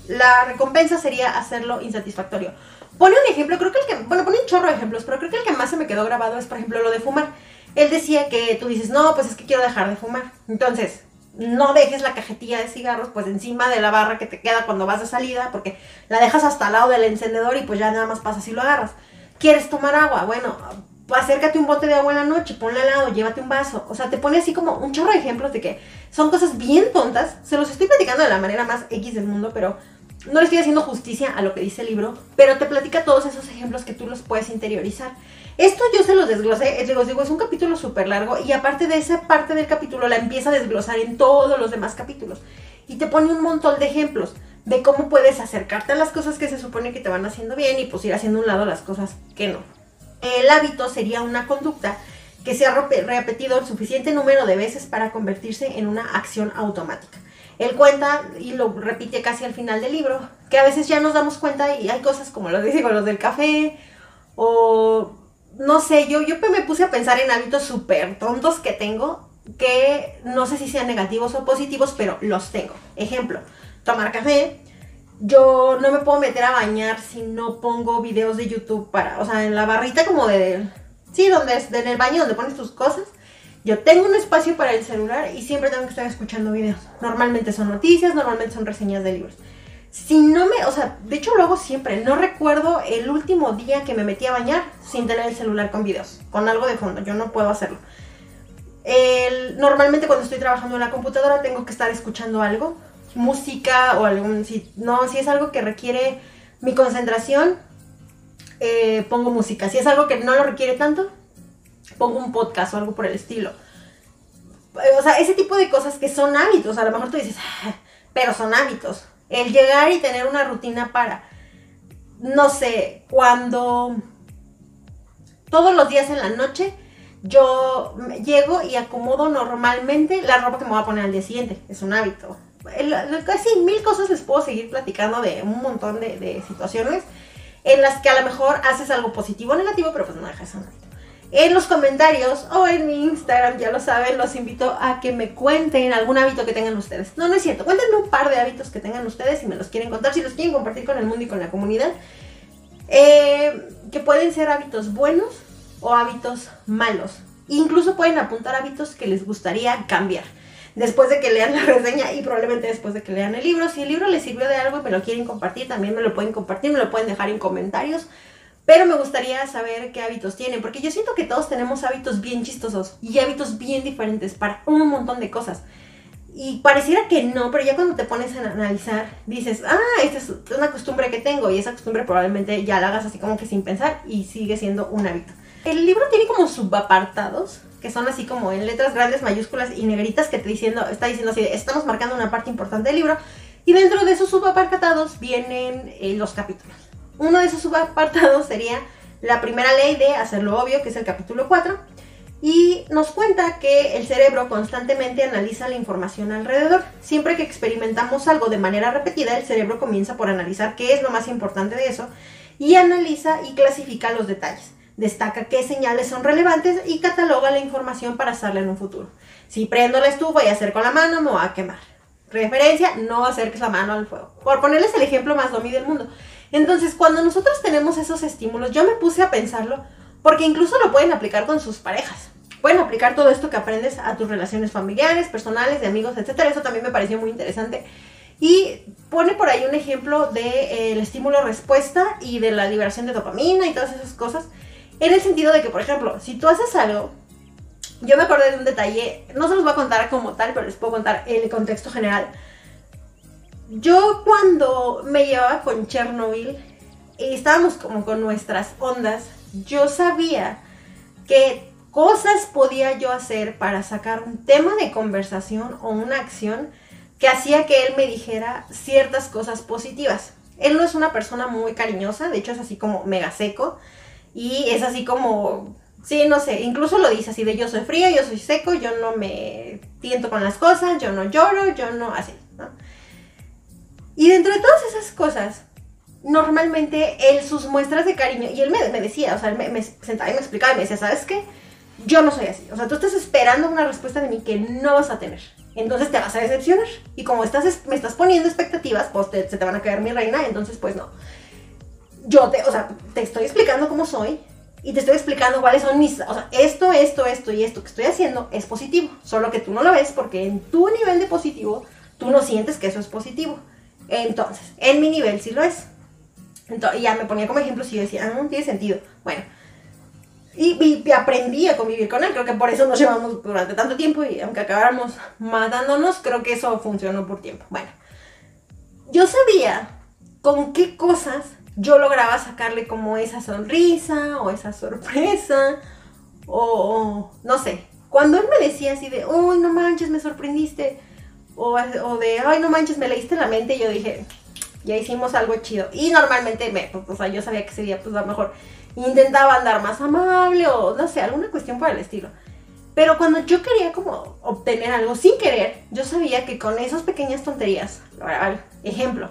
la recompensa, sería hacerlo insatisfactorio. Pone un ejemplo, creo que el que, bueno, pone un chorro de ejemplos, pero creo que el que más se me quedó grabado es, por ejemplo, lo de fumar. Él decía que tú dices, no, pues es que quiero dejar de fumar. Entonces, no dejes la cajetilla de cigarros pues encima de la barra que te queda cuando vas de salida, porque la dejas hasta al lado del encendedor y pues ya nada más pasas y lo agarras. ¿Quieres tomar agua? Bueno, acércate un bote de agua en la noche, ponle al lado, llévate un vaso. O sea, te pone así como un chorro de ejemplos de que son cosas bien tontas. Se los estoy platicando de la manera más X del mundo, pero no le estoy haciendo justicia a lo que dice el libro, pero te platica todos esos ejemplos que tú los puedes interiorizar. Esto yo se los desglosé, les digo, es un capítulo súper largo y aparte de esa parte del capítulo la empieza a desglosar en todos los demás capítulos y te pone un montón de ejemplos de cómo puedes acercarte a las cosas que se supone que te van haciendo bien y pues ir haciendo un lado las cosas que no. El hábito sería una conducta que se ha repetido el suficiente número de veces para convertirse en una acción automática. Él cuenta y lo repite casi al final del libro, que a veces ya nos damos cuenta y hay cosas como lo digo, los del café o no sé, yo, yo me puse a pensar en hábitos súper tontos que tengo, que no sé si sean negativos o positivos, pero los tengo. Ejemplo, tomar café. Yo no me puedo meter a bañar si no pongo videos de YouTube para, o sea, en la barrita como de, sí, donde es, en el baño donde pones tus cosas. Yo tengo un espacio para el celular y siempre tengo que estar escuchando videos. Normalmente son noticias, normalmente son reseñas de libros si no me, o sea, de hecho lo hago siempre, no recuerdo el último día que me metí a bañar sin tener el celular con videos, con algo de fondo, yo no puedo hacerlo. normalmente cuando estoy trabajando en la computadora tengo que estar escuchando algo, música o algún, si, no, si es algo que requiere mi concentración, eh, pongo música, si es algo que no lo requiere tanto, pongo un podcast o algo por el estilo. O sea, ese tipo de cosas que son hábitos, a lo mejor tú dices, ah, pero son hábitos el llegar y tener una rutina para, no sé, cuando todos los días en la noche yo llego y acomodo normalmente la ropa que me voy a poner al día siguiente. Es un hábito. Casi mil cosas les puedo seguir platicando de un montón de, situaciones en las que a lo mejor haces algo positivo o negativo, pero pues no dejas un hábito en los comentarios o en mi Instagram, ya lo saben, los invito a que me cuenten algún hábito que tengan ustedes. No, no es cierto. Cuéntenme un par de hábitos que tengan ustedes si me los quieren contar, si los quieren compartir con el mundo y con la comunidad. Eh, que pueden ser hábitos buenos o hábitos malos. Incluso pueden apuntar hábitos que les gustaría cambiar. Después de que lean la reseña y probablemente después de que lean el libro. Si el libro les sirvió de algo y me lo quieren compartir, también me lo pueden compartir, me lo pueden dejar en comentarios. Pero me gustaría saber qué hábitos tienen, porque yo siento que todos tenemos hábitos bien chistosos y hábitos bien diferentes para un montón de cosas. Y pareciera que no, pero ya cuando te pones a analizar, dices, ah, esta es una costumbre que tengo y esa costumbre probablemente ya la hagas así como que sin pensar y sigue siendo un hábito. El libro tiene como subapartados, que son así como en letras grandes, mayúsculas y negritas que está diciendo así, estamos marcando una parte importante del libro Y dentro de esos subapartados vienen eh, los capítulos. Uno de esos subapartados sería la primera ley de hacerlo obvio, que es el capítulo 4, y nos cuenta que el cerebro constantemente analiza la información alrededor. Siempre que experimentamos algo de manera repetida, el cerebro comienza por analizar qué es lo más importante de eso y analiza y clasifica los detalles. Destaca qué señales son relevantes y cataloga la información para usarla en un futuro. Si prendo la estufa y hacer con la mano, me va a quemar. Referencia, no acerques la mano al fuego. Por ponerles el ejemplo más domi del mundo. Entonces, cuando nosotros tenemos esos estímulos, yo me puse a pensarlo, porque incluso lo pueden aplicar con sus parejas. Pueden aplicar todo esto que aprendes a tus relaciones familiares, personales, de amigos, etc. Eso también me pareció muy interesante. Y pone por ahí un ejemplo del de, eh, estímulo respuesta y de la liberación de dopamina y todas esas cosas. En el sentido de que, por ejemplo, si tú haces algo, yo me acordé de un detalle, no se los voy a contar como tal, pero les puedo contar el contexto general. Yo cuando me llevaba con Chernobyl y estábamos como con nuestras ondas, yo sabía que cosas podía yo hacer para sacar un tema de conversación o una acción que hacía que él me dijera ciertas cosas positivas. Él no es una persona muy cariñosa, de hecho es así como mega seco y es así como, sí, no sé, incluso lo dice así de yo soy frío, yo soy seco, yo no me tiento con las cosas, yo no lloro, yo no así. Y dentro de todas esas cosas, normalmente él, sus muestras de cariño, y él me, decía, o sea, él me, sentaba y me explicaba y me decía, ¿sabes qué? Yo no soy así. O sea, tú estás esperando una respuesta de mí que no vas a tener. Entonces te vas a decepcionar. Y como estás, me estás poniendo expectativas, pues se te van a caer mi reina, entonces pues no. Yo te, o sea, te estoy explicando cómo soy y te estoy explicando cuáles son mis, o sea, esto, esto, esto y esto que estoy haciendo es positivo. Solo que tú no lo ves porque en tu nivel de positivo tú no sientes que eso es positivo. Entonces, en mi nivel sí lo es. Entonces, ya me ponía como ejemplo si yo decía, ah, no tiene sentido. Bueno, y, aprendí a convivir con él. Creo que por eso nos llevamos durante tanto tiempo y aunque acabáramos matándonos, creo que eso funcionó por tiempo. Bueno, yo sabía con qué cosas yo lograba sacarle como esa sonrisa o esa sorpresa o no sé. Cuando él me decía así de, uy, no manches, me sorprendiste o, de, ay, no manches, me leíste la mente, y yo dije, ya hicimos algo chido. Y normalmente, me, pues, o sea, yo sabía que ese día, pues a lo mejor intentaba andar más amable o no sé, alguna cuestión por el estilo. Pero cuando yo quería como obtener algo sin querer, yo sabía que con esas pequeñas tonterías, ejemplo,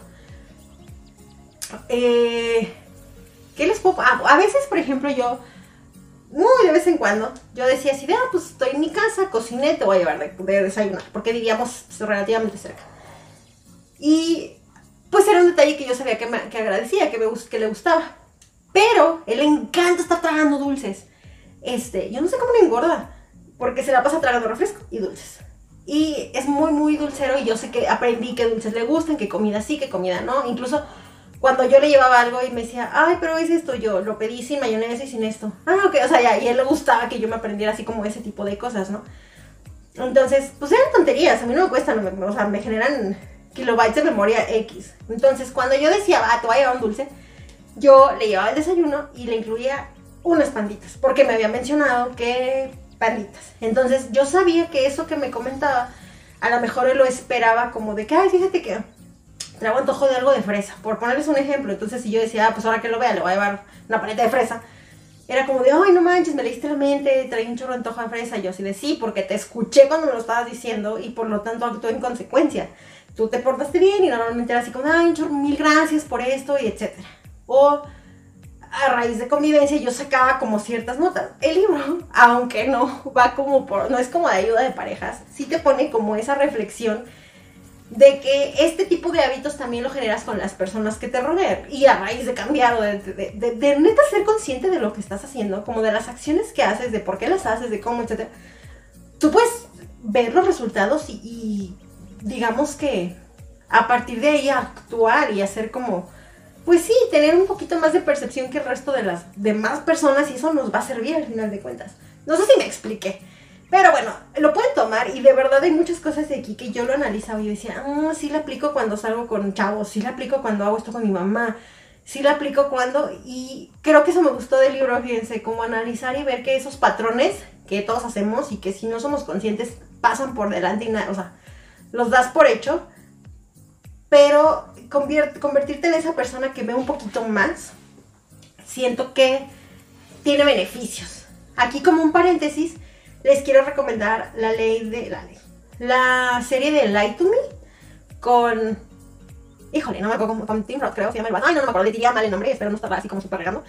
eh, ¿qué les puedo? a veces, por ejemplo, yo muy de vez en cuando, yo decía así de, ah, pues estoy en mi casa, cociné, te voy a llevar de, desayunar, porque vivíamos relativamente cerca. Y pues era un detalle que yo sabía que, me, que agradecía, que, me, que le gustaba. Pero él le encanta estar tragando dulces. Este, yo no sé cómo le engorda, porque se la pasa tragando refresco y dulces. Y es muy, muy dulcero y yo sé que aprendí que dulces le gustan, que comida sí, que comida no. Incluso cuando yo le llevaba algo y me decía, ay, pero es esto, yo lo pedí sin mayonesa y sin esto. Ah, ok, o sea, ya, y a él le gustaba que yo me aprendiera así como ese tipo de cosas, ¿no? Entonces, pues eran tonterías, a mí no me cuestan, o sea, me generan kilobytes de memoria X. Entonces, cuando yo decía, ah, te voy a llevar un dulce, yo le llevaba el desayuno y le incluía unas panditas, porque me había mencionado que panditas. Entonces, yo sabía que eso que me comentaba, a lo mejor él lo esperaba como de que, ay, fíjate que traigo antojo de algo de fresa, por ponerles un ejemplo. Entonces, si yo decía, ah, pues ahora que lo vea, le voy a llevar una paleta de fresa, era como de, ay, no manches, me leíste la mente, traí un chorro de antojo de fresa. Yo así de, sí, porque te escuché cuando me lo estabas diciendo y por lo tanto actué en consecuencia. Tú te portaste bien y normalmente era así como, ay, un chorro, mil gracias por esto y etcétera. O a raíz de convivencia yo sacaba como ciertas notas. El libro, aunque no va como por, no es como de ayuda de parejas, sí te pone como esa reflexión de que este tipo de hábitos también lo generas con las personas que te rodean. Y a raíz de cambiar o de, de, neta ser consciente de lo que estás haciendo, como de las acciones que haces, de por qué las haces, de cómo, etc. Tú puedes ver los resultados y, y digamos que a partir de ahí actuar y hacer como, pues sí, tener un poquito más de percepción que el resto de las demás personas y eso nos va a servir al final de cuentas. No sé si me expliqué. Pero bueno, lo pueden tomar y de verdad hay muchas cosas de aquí que yo lo analizaba y decía, ah, sí la aplico cuando salgo con chavos, sí la aplico cuando hago esto con mi mamá, sí la aplico cuando... Y creo que eso me gustó del libro, fíjense, como analizar y ver que esos patrones que todos hacemos y que si no somos conscientes pasan por delante y nada, o sea, los das por hecho, pero convertirte en esa persona que ve un poquito más, siento que tiene beneficios. Aquí como un paréntesis, les quiero recomendar la ley de la ley, la serie de Light to Me con híjole, no me acuerdo con, con Tim Roth, creo, se llama el Ay, no, no me acuerdo, le diría mal el nombre, espero no estar así como súper regando.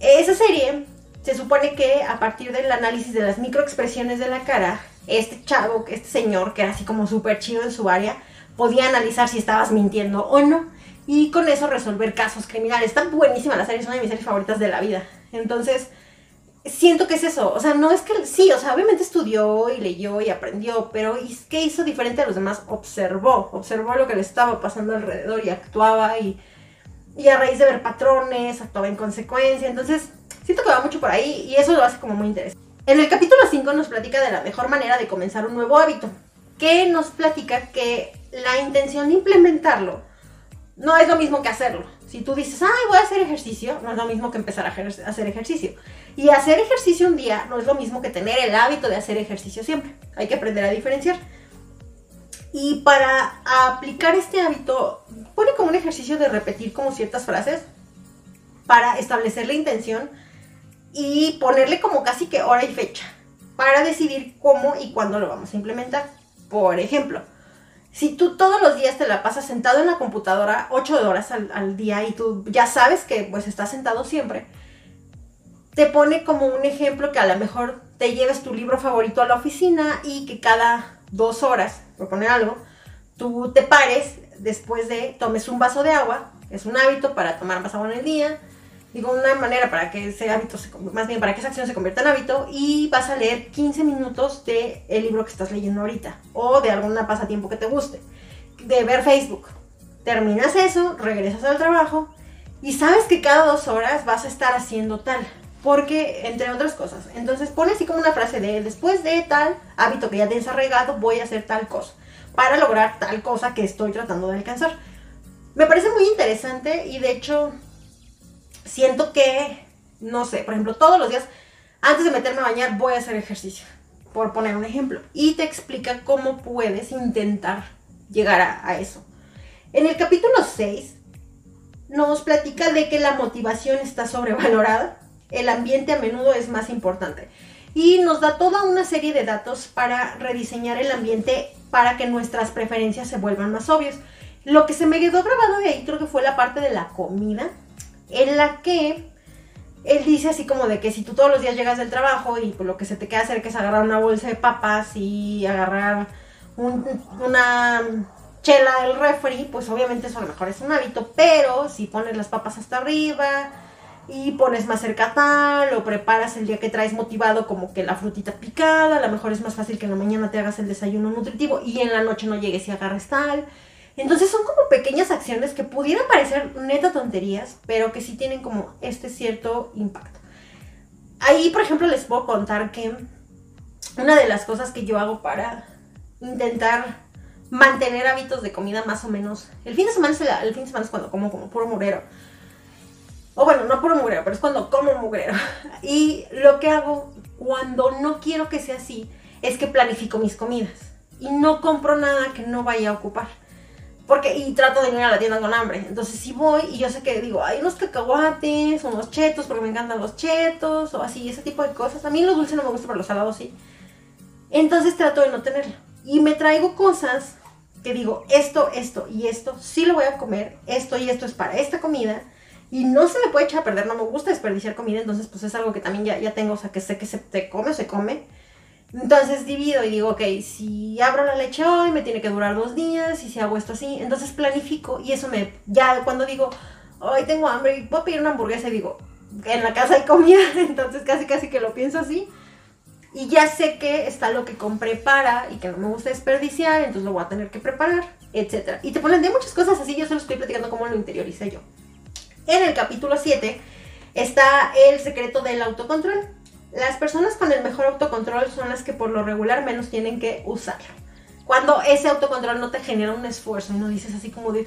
Esa serie se supone que a partir del análisis de las microexpresiones de la cara, este chavo, este señor, que era así como súper chido en su área, podía analizar si estabas mintiendo o no. Y con eso resolver casos criminales. Está buenísima la serie, es una de mis series favoritas de la vida. Entonces, siento que es eso. O sea, no es que sí, o sea, obviamente estudió y leyó y aprendió, pero ¿qué hizo diferente a los demás? Observó, observó lo que le estaba pasando alrededor y actuaba y, y a raíz de ver patrones, actuaba en consecuencia. Entonces, Siento que va mucho por ahí y eso lo hace como muy interesante. En el capítulo 5 nos platica de la mejor manera de comenzar un nuevo hábito, que nos platica que la intención de implementarlo no es lo mismo que hacerlo. Si tú dices, ay, voy a hacer ejercicio, no es lo mismo que empezar a hacer ejercicio. Y hacer ejercicio un día no es lo mismo que tener el hábito de hacer ejercicio siempre. Hay que aprender a diferenciar. Y para aplicar este hábito, pone como un ejercicio de repetir como ciertas frases para establecer la intención y ponerle como casi que hora y fecha para decidir cómo y cuándo lo vamos a implementar. Por ejemplo, si tú todos los días te la pasas sentado en la computadora 8 horas al, día y tú ya sabes que pues estás sentado siempre, te pone como un ejemplo que a lo mejor te lleves tu libro favorito a la oficina y que cada dos horas, por poner algo, tú te pares después de tomes un vaso de agua, es un hábito para tomar más agua en el día, digo, una manera para que ese hábito, más bien para que esa acción se convierta en hábito y vas a leer 15 minutos el libro que estás leyendo ahorita o de alguna pasatiempo que te guste, de ver Facebook. Terminas eso, regresas al trabajo y sabes que cada dos horas vas a estar haciendo tal. Porque, entre otras cosas, entonces pone así como una frase de después de tal hábito que ya tienes arraigado, voy a hacer tal cosa para lograr tal cosa que estoy tratando de alcanzar. Me parece muy interesante y de hecho siento que, no sé, por ejemplo, todos los días, antes de meterme a bañar, voy a hacer ejercicio, por poner un ejemplo. Y te explica cómo puedes intentar llegar a, eso. En el capítulo 6 nos platica de que la motivación está sobrevalorada, el ambiente a menudo es más importante. Y nos da toda una serie de datos para rediseñar el ambiente para que nuestras preferencias se vuelvan más obvias. Lo que se me quedó grabado de ahí creo que fue la parte de la comida, en la que él dice así como de que si tú todos los días llegas del trabajo y pues lo que se te queda hacer es agarrar una bolsa de papas y agarrar una chela del refri, pues obviamente eso a lo mejor es un hábito, pero si pones las papas hasta arriba y pones más cerca tal o preparas el día que traes motivado como que la frutita picada, a lo mejor es más fácil que en la mañana te hagas el desayuno nutritivo y en la noche no llegues y agarres tal. Entonces son como pequeñas acciones que pudieran parecer neta tonterías, pero que sí tienen como este cierto impacto. Ahí, por ejemplo, les puedo contar que una de las cosas que yo hago para intentar mantener hábitos de comida más o menos. El fin de semana es, el, fin de semana es cuando como como puro mugrero. O bueno, no puro mugrero, pero es cuando como mugrero. Y lo que hago cuando no quiero que sea así es que planifico mis comidas. Y no compro nada que no vaya a ocupar. Porque, y trato de ir a la tienda con hambre. Entonces, si voy y yo sé que digo, hay unos cacahuates, unos chetos, porque me encantan los chetos, o así, ese tipo de cosas. A mí los dulces no me gustan, pero los salados sí. Entonces trato de no tenerlo. Y me traigo cosas que digo, esto, esto y esto, sí lo voy a comer, esto y esto es para esta comida. Y no se me puede echar a perder, no me gusta desperdiciar comida, entonces pues es algo que también ya, ya tengo, o sea, que sé que se te come o se come. Entonces divido y digo, ok, si abro la leche hoy me tiene que durar dos días y si hago esto así, entonces planifico y eso me, ya cuando digo, hoy tengo hambre y a pedir una hamburguesa y digo, en la casa hay comida, entonces casi casi que lo pienso así. Y ya sé que está lo que compré para y que no me gusta desperdiciar, entonces lo voy a tener que preparar, etc. Y te ponen de muchas cosas así, yo se lo estoy platicando cómo lo interioricé yo. En el capítulo 7 está el secreto del autocontrol. Las personas con el mejor autocontrol son las que por lo regular menos tienen que usarlo. Cuando ese autocontrol no te genera un esfuerzo y no dices así como de,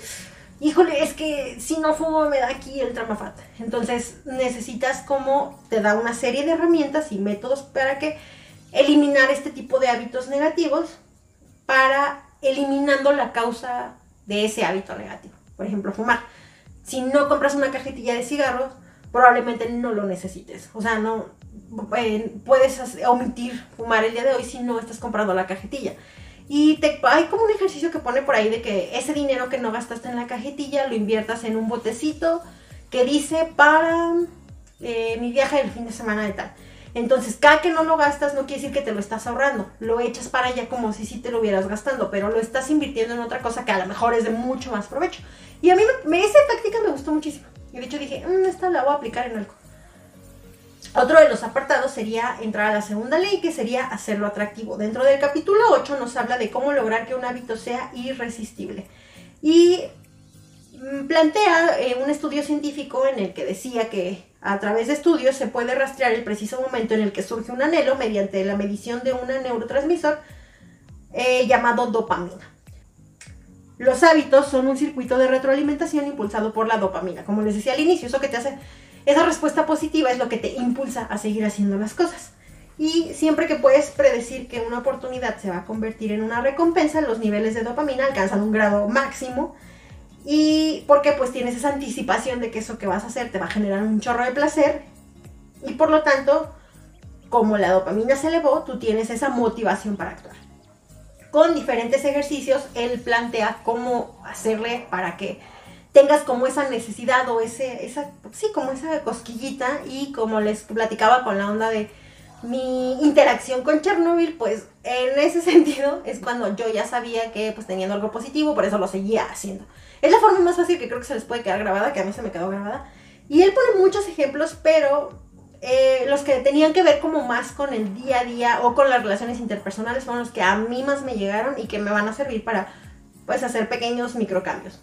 híjole, es que si no fumo me da aquí el tramafat. Entonces necesitas como te da una serie de herramientas y métodos para que eliminar este tipo de hábitos negativos para eliminando la causa de ese hábito negativo. Por ejemplo, fumar. Si no compras una cajetilla de cigarros, probablemente no lo necesites. O sea, no eh, puedes omitir fumar el día de hoy si no estás comprando la cajetilla. Y te, hay como un ejercicio que pone por ahí de que ese dinero que no gastaste en la cajetilla lo inviertas en un botecito que dice para eh, mi viaje del fin de semana de tal. Entonces, cada que no lo gastas no quiere decir que te lo estás ahorrando. Lo echas para allá como si sí te lo hubieras gastando, pero lo estás invirtiendo en otra cosa que a lo mejor es de mucho más provecho. Y a mí me, esa táctica me gustó muchísimo. Y de hecho dije, mm, esta la voy a aplicar en algo. Otro de los apartados sería entrar a la segunda ley, que sería hacerlo atractivo. Dentro del capítulo 8 nos habla de cómo lograr que un hábito sea irresistible. Y mm, plantea eh, un estudio científico en el que decía que a través de estudios se puede rastrear el preciso momento en el que surge un anhelo mediante la medición de un neurotransmisor eh, llamado dopamina. Los hábitos son un circuito de retroalimentación impulsado por la dopamina. Como les decía al inicio, eso que te hace esa respuesta positiva es lo que te impulsa a seguir haciendo las cosas. Y siempre que puedes predecir que una oportunidad se va a convertir en una recompensa, los niveles de dopamina alcanzan un grado máximo. Y porque pues tienes esa anticipación de que eso que vas a hacer te va a generar un chorro de placer. Y por lo tanto, como la dopamina se elevó, tú tienes esa motivación para actuar. Con diferentes ejercicios, él plantea cómo hacerle para que tengas como esa necesidad o ese, esa, sí, como esa cosquillita y como les platicaba con la onda de mi interacción con Chernobyl, pues en ese sentido es cuando yo ya sabía que pues teniendo algo positivo, por eso lo seguía haciendo. Es la forma más fácil que creo que se les puede quedar grabada, que a mí se me quedó grabada. Y él pone muchos ejemplos, pero eh, los que tenían que ver como más con el día a día o con las relaciones interpersonales fueron los que a mí más me llegaron y que me van a servir para pues hacer pequeños microcambios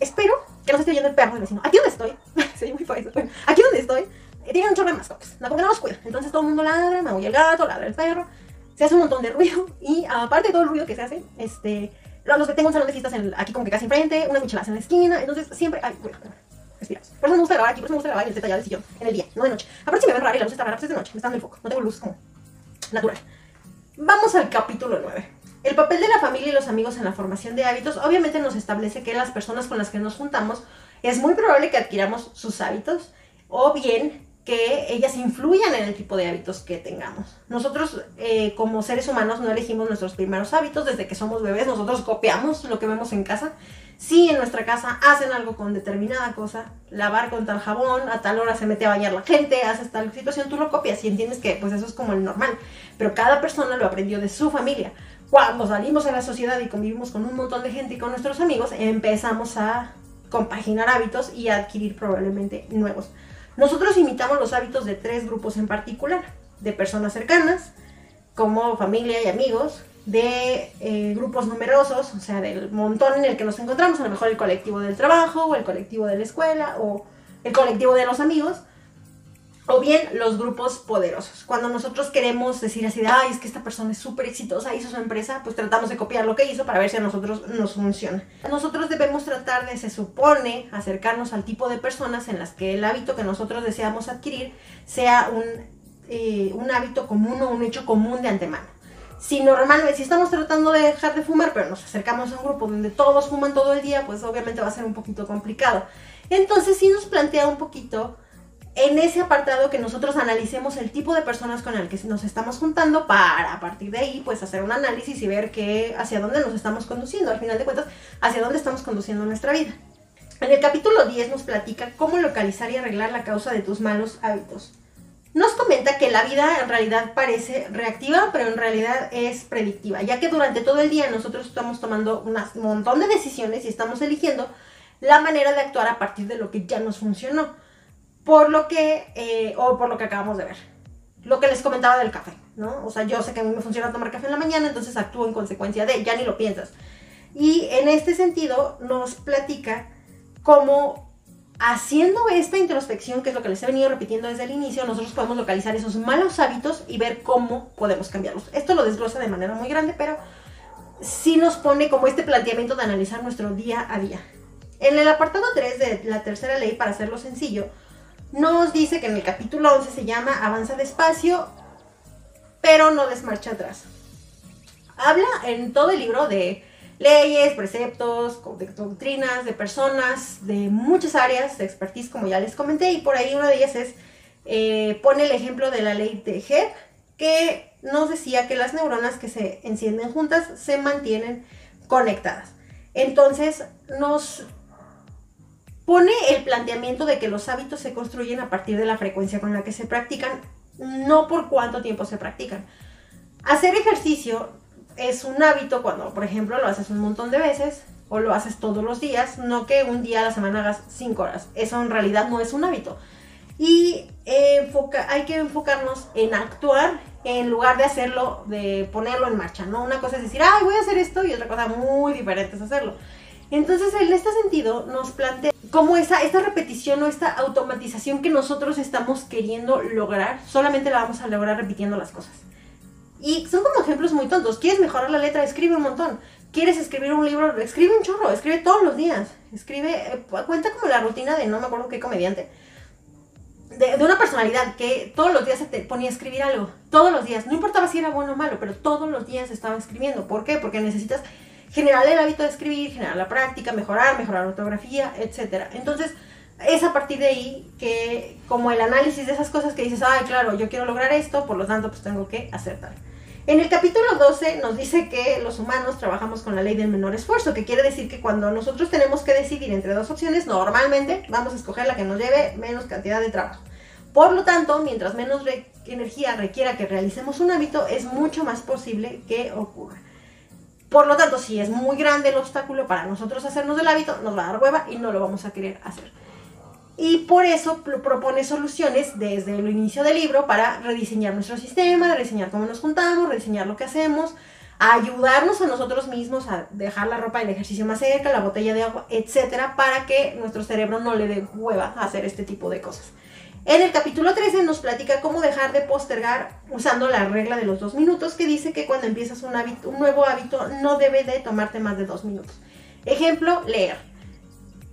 espero que no se esté oyendo el perro del vecino. Aquí donde estoy, sí, muy fácil. Aquí donde estoy, eh, tiene un chorro de mascotas. Porque no los cuida. Entonces todo el mundo ladra, me oye el gato, ladra el perro. Se hace un montón de ruido. Y aparte de todo el ruido que se hace, este, los que tengo un salón de fiestas aquí como que casi enfrente, unas micheladas en la esquina. Entonces siempre. Ay, cuidado. Respirados. Por eso me gusta grabar aquí, por eso me gusta grabar en el detallado del sillón, en el día, no de noche. Aparte si me ven raro y la luz está rara, pues es de noche, me está dando el foco, no tengo luz como natural. Vamos al capítulo 9. El papel de la familia y los amigos en la formación de hábitos obviamente nos establece que las personas con las que nos juntamos es muy probable que adquiramos sus hábitos o bien que ellas influyan en el tipo de hábitos que tengamos. Nosotros eh, como seres humanos no elegimos nuestros primeros hábitos desde que somos bebés, nosotros copiamos lo que vemos en casa. Si en nuestra casa hacen algo con determinada cosa, lavar con tal jabón, a tal hora se mete a bañar la gente, haces tal situación, tú lo copias y entiendes que pues eso es como el normal. Pero cada persona lo aprendió de su familia cuando salimos a la sociedad y convivimos con un montón de gente y con nuestros amigos, empezamos a compaginar hábitos y a adquirir probablemente nuevos. Nosotros imitamos los hábitos de tres grupos en particular, de personas cercanas, como familia y amigos, de eh, grupos numerosos, o sea, del montón en el que nos encontramos, a lo mejor el colectivo del trabajo, o el colectivo de la escuela, o el colectivo de los amigos, o bien los grupos poderosos. Cuando nosotros queremos decir así de, ay, es que esta persona es súper exitosa, hizo su empresa, pues tratamos de copiar lo que hizo para ver si a nosotros nos funciona. Nosotros debemos tratar de, se supone, acercarnos al tipo de personas en las que el hábito que nosotros deseamos adquirir sea un, eh, un hábito común o un hecho común de antemano. Si normalmente, si estamos tratando de dejar de fumar, pero nos acercamos a un grupo donde todos fuman todo el día, pues obviamente va a ser un poquito complicado. Entonces sí nos plantea un poquito en ese apartado que nosotros analicemos el tipo de personas con el que nos estamos juntando para a partir de ahí pues hacer un análisis y ver qué, hacia dónde nos estamos conduciendo, al final de cuentas, hacia dónde estamos conduciendo nuestra vida. En el capítulo 10 nos platica cómo localizar y arreglar la causa de tus malos hábitos. Nos comenta que la vida en realidad parece reactiva, pero en realidad es predictiva, ya que durante todo el día nosotros estamos tomando un montón de decisiones y estamos eligiendo la manera de actuar a partir de lo que ya nos funcionó por lo que, eh, o por lo que acabamos de ver. Lo que les comentaba del café, ¿no? O sea, yo sé que a mí me funciona tomar café en la mañana, entonces actúo en consecuencia de, ya ni lo piensas. Y en este sentido nos platica cómo haciendo esta introspección, que es lo que les he venido repitiendo desde el inicio, nosotros podemos localizar esos malos hábitos y ver cómo podemos cambiarlos. Esto lo desglosa de manera muy grande, pero sí nos pone como este planteamiento de analizar nuestro día a día. En el apartado 3 de la tercera ley, para hacerlo sencillo, nos dice que en el capítulo 11 se llama Avanza despacio, pero no desmarcha atrás. Habla en todo el libro de leyes, preceptos, doctrinas de personas de muchas áreas de expertise, como ya les comenté, y por ahí una de ellas es, eh, pone el ejemplo de la ley de Hebb, que nos decía que las neuronas que se encienden juntas se mantienen conectadas. Entonces nos pone el planteamiento de que los hábitos se construyen a partir de la frecuencia con la que se practican, no por cuánto tiempo se practican. Hacer ejercicio es un hábito cuando, por ejemplo, lo haces un montón de veces o lo haces todos los días, no que un día a la semana hagas cinco horas. Eso en realidad no es un hábito. Y hay que enfocarnos en actuar en lugar de hacerlo, de ponerlo en marcha, ¿no? Una cosa es decir, ay, voy a hacer esto y otra cosa muy diferente es hacerlo. Entonces, en este sentido, nos plantea cómo esa, esta repetición o esta automatización que nosotros estamos queriendo lograr, solamente la vamos a lograr repitiendo las cosas. Y son como ejemplos muy tontos. ¿Quieres mejorar la letra? Escribe un montón. ¿Quieres escribir un libro? Escribe un chorro, escribe todos los días. Escribe, eh, cuenta como la rutina de no me acuerdo qué comediante. De, una personalidad que todos los días se te ponía a escribir algo. Todos los días. No importaba si era bueno o malo, pero todos los días estaba escribiendo. ¿Por qué? Porque necesitas generar el hábito de escribir, generar la práctica, mejorar, mejorar la ortografía, etc. Entonces, es a partir de ahí que, como el análisis de esas cosas que dices, ay, claro, yo quiero lograr esto, por lo tanto, pues tengo que acertar. En el capítulo 12 nos dice que los humanos trabajamos con la ley del menor esfuerzo, que quiere decir que cuando nosotros tenemos que decidir entre dos opciones, normalmente vamos a escoger la que nos lleve menos cantidad de trabajo. Por lo tanto, mientras menos energía requiera que realicemos un hábito, es mucho más posible que ocurra. Por lo tanto, si es muy grande el obstáculo para nosotros hacernos del hábito, nos va a dar hueva y no lo vamos a querer hacer. Y por eso propone soluciones desde el inicio del libro para rediseñar nuestro sistema, rediseñar cómo nos juntamos, rediseñar lo que hacemos, ayudarnos a nosotros mismos a dejar la ropa del ejercicio más cerca, la botella de agua, etcétera, para que nuestro cerebro no le dé hueva a hacer este tipo de cosas. En el capítulo 13 nos platica cómo dejar de postergar usando la regla de los dos minutos, que dice que cuando empiezas un, nuevo hábito no debe de tomarte más de dos minutos. Ejemplo, leer.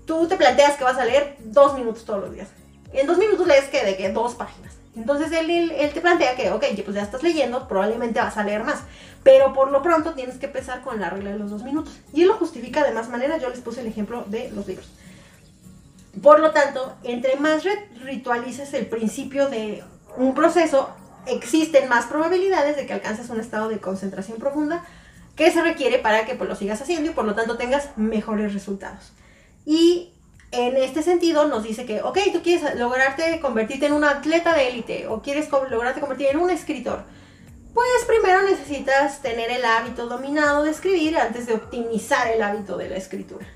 Tú te planteas que vas a leer dos minutos todos los días. En dos minutos lees que de que dos páginas. Entonces él, te plantea que, ok, pues ya estás leyendo, probablemente vas a leer más. Pero por lo pronto tienes que empezar con la regla de los dos minutos. Y él lo justifica de más maneras. Yo les puse el ejemplo de los libros. Por lo tanto, entre más ritualices el principio de un proceso, existen más probabilidades de que alcances un estado de concentración profunda que se requiere para que pues, lo sigas haciendo y por lo tanto tengas mejores resultados. Y en este sentido nos dice que, ok, tú quieres lograrte convertirte en un atleta de élite o quieres lograrte convertir en un escritor. Pues primero necesitas tener el hábito dominado de escribir antes de optimizar el hábito de la escritura.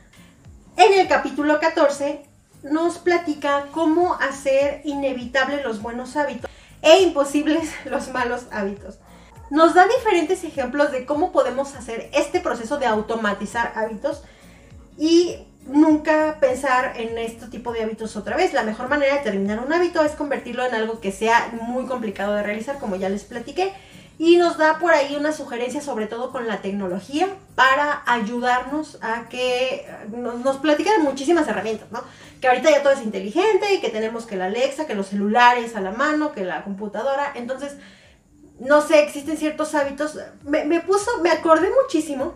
En el capítulo 14 nos platica cómo hacer inevitables los buenos hábitos e imposibles los malos hábitos. Nos da diferentes ejemplos de cómo podemos hacer este proceso de automatizar hábitos y nunca pensar en este tipo de hábitos otra vez. La mejor manera de terminar un hábito es convertirlo en algo que sea muy complicado de realizar, como ya les platiqué y nos da por ahí una sugerencia sobre todo con la tecnología para ayudarnos a que nos, nos platican muchísimas herramientas, ¿no? Que ahorita ya todo es inteligente y que tenemos que la Alexa, que los celulares a la mano, que la computadora, entonces, no sé, existen ciertos hábitos, me, me puso, me acordé muchísimo,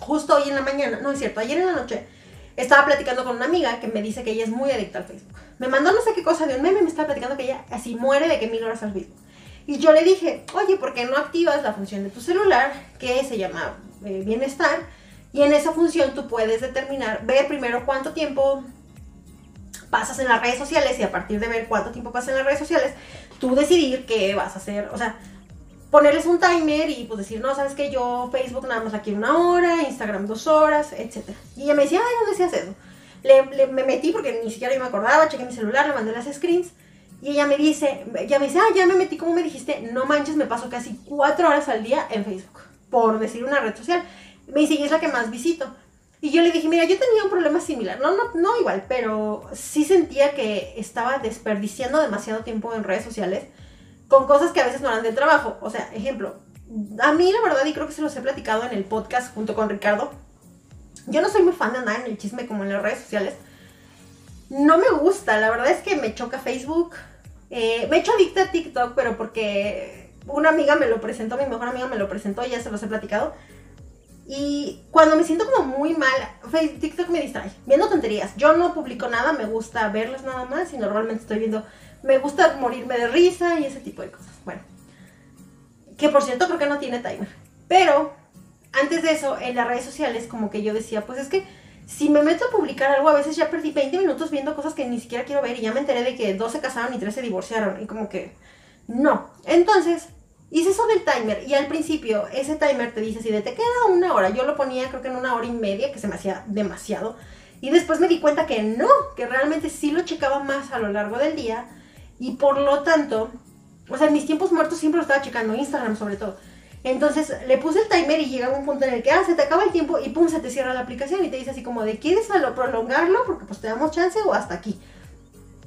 justo hoy en la mañana, no es cierto, ayer en la noche, estaba platicando con una amiga que me dice que ella es muy adicta al Facebook. Me mandó no sé qué cosa de un meme, me estaba platicando que ella así muere de que mil horas al Facebook. Y yo le dije, oye, ¿por qué no activas la función de tu celular que se llama eh, bienestar? Y en esa función tú puedes determinar, ver primero cuánto tiempo pasas en las redes sociales y a partir de ver cuánto tiempo pasas en las redes sociales, tú decidir qué vas a hacer. O sea, ponerles un timer y pues decir, no, sabes que yo Facebook nada más aquí una hora, Instagram dos horas, etc. Y ella me decía, ay, ¿dónde se hace eso? Le, me metí porque ni siquiera yo me acordaba, chequé mi celular, le mandé las screens y ella me dice, ya me dice, ah, ya me metí, como me dijiste, no manches, me paso casi cuatro horas al día en Facebook, por decir una red social. Me dice, y es la que más visito. Y yo le dije, mira, yo tenía un problema similar, no, no, no igual, pero sí sentía que estaba desperdiciando demasiado tiempo en redes sociales con cosas que a veces no eran del trabajo. O sea, ejemplo, a mí la verdad, y creo que se los he platicado en el podcast junto con Ricardo, yo no soy muy fan de andar en el chisme como en las redes sociales. No me gusta, la verdad es que me choca Facebook, eh, me he hecho adicta a TikTok, pero porque una amiga me lo presentó, mi mejor amiga me lo presentó, ya se los he platicado. Y cuando me siento como muy mal, TikTok me distrae, viendo tonterías. Yo no publico nada, me gusta verlas nada más y normalmente estoy viendo, me gusta morirme de risa y ese tipo de cosas. Bueno, que por cierto creo que no tiene timer. Pero antes de eso, en las redes sociales como que yo decía, pues es que si me meto a publicar algo, a veces ya perdí 20 minutos viendo cosas que ni siquiera quiero ver y ya me enteré de que dos se casaron y tres se divorciaron y como que no. Entonces, hice eso del timer y al principio ese timer te dice si de te queda una hora. Yo lo ponía creo que en una hora y media, que se me hacía demasiado. Y después me di cuenta que no, que realmente sí lo checaba más a lo largo del día y por lo tanto, o sea, en mis tiempos muertos siempre lo estaba checando, Instagram sobre todo. Entonces le puse el timer y llega un punto en el que, ah, se te acaba el tiempo y pum, se te cierra la aplicación y te dice así como de, ¿quieres prolongarlo? Porque pues te damos chance o hasta aquí.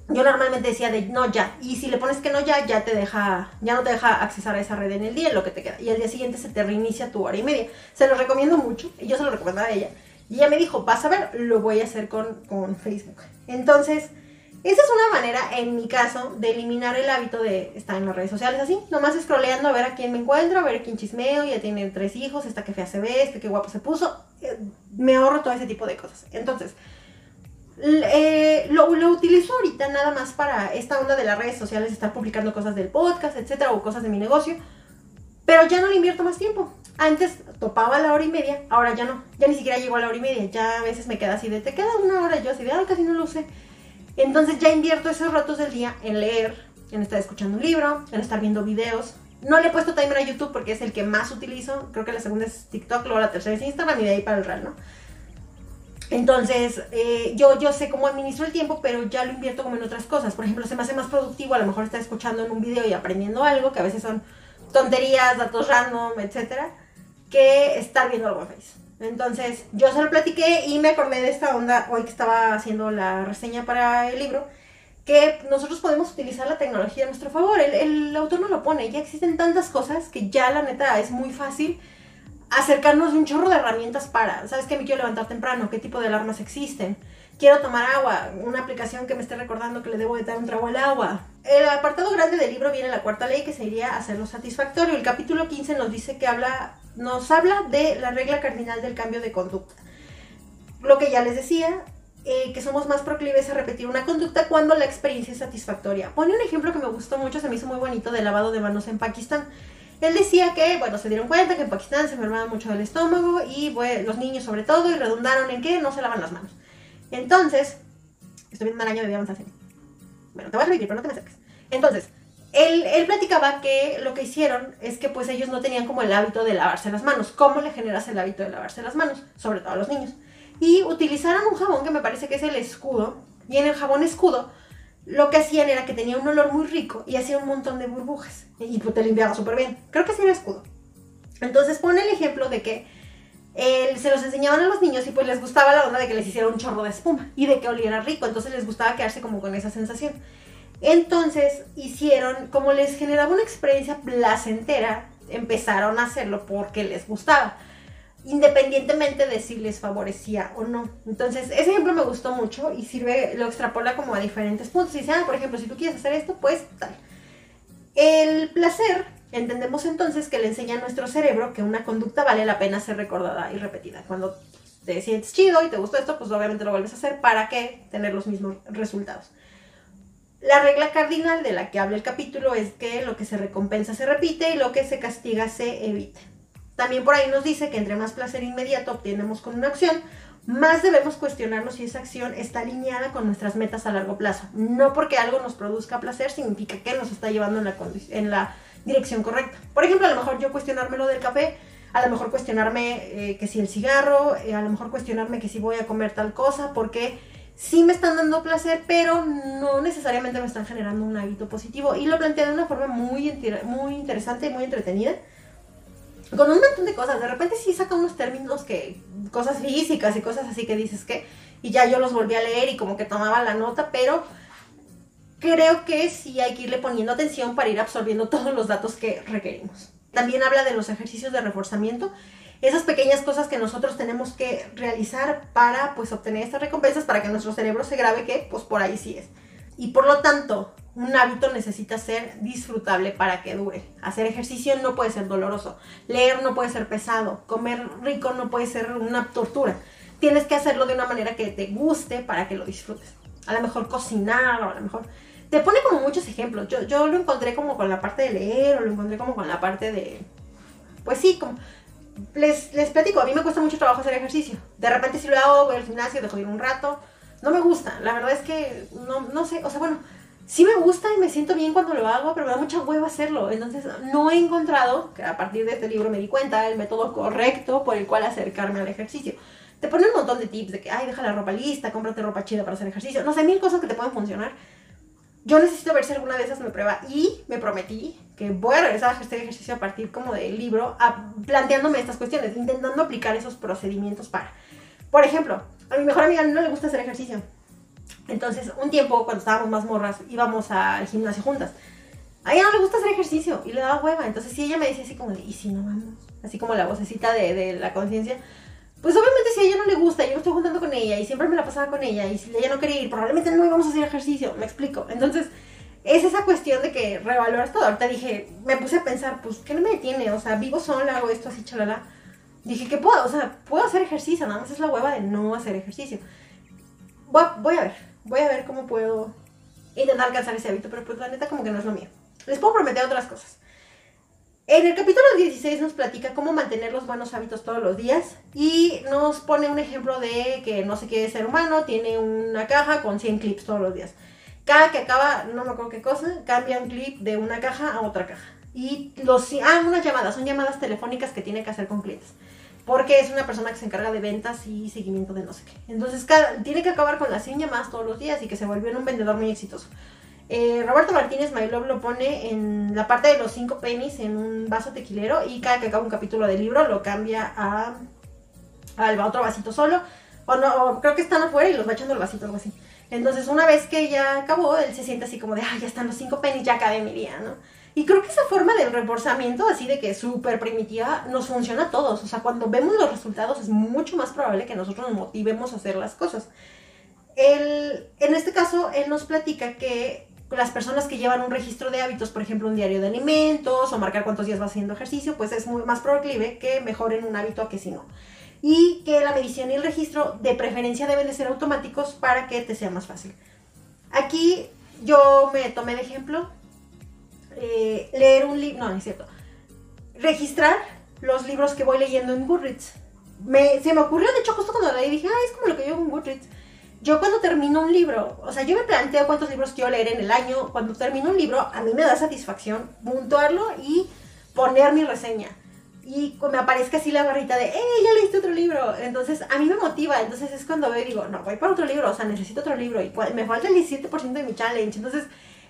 Yo normalmente decía de no ya, y si le pones que no ya, ya te deja, ya no te deja accesar a esa red en el día, en lo que te queda. Y al día siguiente se te reinicia tu hora y media. Se lo recomiendo mucho, y yo se lo recomendaba a ella. Y ella me dijo, vas a ver, lo voy a hacer con, con Facebook. Entonces, esa es una manera, en mi caso, de eliminar el hábito de estar en las redes sociales así. Nomás scrolleando a ver a quién me encuentro, a ver quién chismeo, ya tiene tres hijos, esta que fea se ve, este que guapo se puso. Eh, me ahorro todo ese tipo de cosas. Entonces, eh, lo, lo, utilizo ahorita nada más para esta onda de las redes sociales, estar publicando cosas del podcast, etcétera, o cosas de mi negocio. Pero ya no le invierto más tiempo. Antes topaba la hora y media, ahora ya no. Ya ni siquiera llego a la hora y media. Ya a veces me queda así de, te queda una hora. Yo así de, ay, casi no lo usé. Entonces ya invierto esos ratos del día en leer, en estar escuchando un libro, en estar viendo videos. No le he puesto timer a YouTube porque es el que más utilizo. Creo que la segunda es TikTok, luego la tercera es Instagram y de ahí para el real, ¿no? Entonces, eh, yo, yo sé cómo administro el tiempo, pero ya lo invierto como en otras cosas. Por ejemplo, se me hace más productivo a lo mejor estar escuchando en un video y aprendiendo algo, que a veces son tonterías, datos random, etcétera, que estar viendo algo en Facebook. Entonces, yo se lo platiqué y me acordé de esta onda hoy que estaba haciendo la reseña para el libro, que nosotros podemos utilizar la tecnología a nuestro favor. El, el autor no lo pone, ya existen tantas cosas que ya la neta es muy fácil acercarnos de un chorro de herramientas para, ¿sabes qué? Me quiero levantar temprano, ¿qué tipo de alarmas existen? Quiero tomar agua, una aplicación que me esté recordando que le debo de dar un trago al agua. El apartado grande del libro viene la cuarta ley que sería hacerlo satisfactorio. El capítulo 15 nos dice que habla, nos habla de la regla cardinal del cambio de conducta. Lo que ya les decía, eh, que somos más proclives a repetir una conducta cuando la experiencia es satisfactoria. Pone un ejemplo que me gustó mucho, se me hizo muy bonito, de lavado de manos en Pakistán. Él decía que, bueno, se dieron cuenta que en Pakistán se enfermaba mucho del estómago y bueno, los niños sobre todo y redundaron en que no se lavan las manos. Entonces, estoy viendo un araña de avanzar. Bueno, te voy a repetir, pero no te me acerques. Entonces, él, él, platicaba que lo que hicieron es que pues ellos no tenían como el hábito de lavarse las manos. ¿Cómo le generas el hábito de lavarse las manos? Sobre todo a los niños. Y utilizaron un jabón que me parece que es el escudo. Y en el jabón escudo lo que hacían era que tenía un olor muy rico y hacía un montón de burbujas. Y pues te limpiaba súper bien. Creo que sí era escudo. Entonces pone el ejemplo de que se los enseñaban a los niños y pues les gustaba la onda de que les hiciera un chorro de espuma y de que oliera rico. Entonces les gustaba quedarse como con esa sensación. Entonces hicieron, como les generaba una experiencia placentera, empezaron a hacerlo porque les gustaba independientemente de si les favorecía o no. Entonces, ese ejemplo me gustó mucho y sirve, lo extrapola como a diferentes puntos. Y dice, ah, por ejemplo, si tú quieres hacer esto, pues tal. El placer, entendemos entonces que le enseña a nuestro cerebro que una conducta vale la pena ser recordada y repetida. Cuando te sientes chido y te gustó esto, pues obviamente lo vuelves a hacer para que tener los mismos resultados. La regla cardinal de la que habla el capítulo es que lo que se recompensa se repite y lo que se castiga se evita. También por ahí nos dice que entre más placer inmediato obtenemos con una acción, más debemos cuestionarnos si esa acción está alineada con nuestras metas a largo plazo. No porque algo nos produzca placer significa que nos está llevando en la, dirección correcta. Por ejemplo, a lo mejor yo cuestionarme lo del café, a lo mejor cuestionarme eh, que si el cigarro, eh, a lo mejor cuestionarme que si voy a comer tal cosa, porque sí me están dando placer, pero no necesariamente me están generando un hábito positivo. Y lo plantea de una forma muy, muy interesante y muy entretenida con un montón de cosas. De repente sí saca unos términos que, cosas físicas y cosas así que dices que, y ya yo los volví a leer y como que tomaba la nota, pero creo que sí hay que irle poniendo atención para ir absorbiendo todos los datos que requerimos. También habla de los ejercicios de reforzamiento, esas pequeñas cosas que nosotros tenemos que realizar para pues obtener estas recompensas para que nuestro cerebro se grabe que pues por ahí sí es. Y por lo tanto, un hábito necesita ser disfrutable para que dure. Hacer ejercicio no puede ser doloroso. Leer no puede ser pesado. Comer rico no puede ser una tortura. Tienes que hacerlo de una manera que te guste para que lo disfrutes. A lo mejor cocinar o a lo mejor... Te pone como muchos ejemplos. Yo, yo lo encontré como con la parte de leer o lo encontré como con la parte de... Pues sí, como... Les, platico, a mí me cuesta mucho trabajo hacer ejercicio. De repente si lo hago, voy al gimnasio, dejo ir un rato. No me gusta. La verdad es que no, no sé, o sea, bueno sí me gusta y me siento bien cuando lo hago, pero me da mucha hueva hacerlo. Entonces no he encontrado, que a partir de este libro me di cuenta, el método correcto por el cual acercarme al ejercicio. Te ponen un montón de tips de que, ay, deja la ropa lista, cómprate ropa chida para hacer ejercicio. No sé, mil cosas que te pueden funcionar. Yo necesito ver si alguna de esas me prueba y me prometí que voy a regresar a hacer ejercicio a partir como del libro, planteándome estas cuestiones, intentando aplicar esos procedimientos para. Por ejemplo, a mi mejor amiga no le gusta hacer ejercicio entonces, un tiempo, cuando estábamos más morras, íbamos al gimnasio juntas. A ella no le gusta hacer ejercicio y le daba hueva. Entonces, si ella me dice así como de, ¿y si no vamos? Así como la vocecita de, de la conciencia. Pues obviamente si a ella no le gusta, yo me estoy juntando con ella y siempre me la pasaba con ella y si ella no quería ir, probablemente no íbamos a hacer ejercicio, me explico. Entonces, es esa cuestión de que revaloras todo. Ahorita dije, me puse a pensar, pues, ¿qué no me detiene? O sea, vivo sola, hago esto así, chalala. Dije, ¿qué puedo? O sea, puedo hacer ejercicio, nada más es la hueva de no hacer ejercicio. Voy, voy a ver, voy a ver cómo puedo intentar alcanzar ese hábito, pero pues la neta como que no es lo mío. Les puedo prometer otras cosas. En el capítulo 16 nos platica cómo mantener los buenos hábitos todos los días y nos pone un ejemplo de que no sé qué ser humano tiene una caja con 100 clips todos los días. Cada que acaba, no me acuerdo qué cosa, cambia un clip de una caja a otra caja. Y los... Ah, unas llamadas, son llamadas telefónicas que tiene que hacer con clientes porque es una persona que se encarga de ventas y seguimiento de no sé qué. Entonces tiene que acabar con las 100 llamadas todos los días y que se volvió un vendedor muy exitoso. Eh, Roberto Martínez Mailov lo pone en la parte de los 5 pennies en un vaso tequilero y cada que acaba un capítulo del libro lo cambia a, al otro vasito solo. O no, creo que están afuera y los va echando el vasito, algo así. Entonces, una vez que ya acabó, él se siente así como de, ah, ya están los 5 pennies, ya acabé mi día, ¿no? Y creo que esa forma del reforzamiento, así de que súper primitiva, nos funciona a todos. O sea, cuando vemos los resultados es mucho más probable que nosotros nos motivemos a hacer las cosas. en este caso, él nos platica que las personas que llevan un registro de hábitos, por ejemplo, un diario de alimentos o marcar cuántos días va haciendo ejercicio, pues es muy más proclive que mejoren un hábito a que si no. Y que la medición y el registro de preferencia deben de ser automáticos para que te sea más fácil. Aquí yo me tomé de ejemplo eh, leer un libro, no, no es cierto, registrar los libros que voy leyendo en Goodreads. Me, se me ocurrió, de hecho, justo cuando leí, dije, ah, es como lo que yo en Goodreads. Yo cuando termino un libro, o sea, yo me planteo cuántos libros quiero leer en el año. Cuando termino un libro, a mí me da satisfacción puntuarlo y poner mi reseña. Y me aparezca así la barrita de, ¡eh, ya leíste otro libro! Entonces, a mí me motiva. Entonces, es cuando veo y digo, no, voy para otro libro, o sea, necesito otro libro. Y me falta el 17% de mi challenge. Entonces,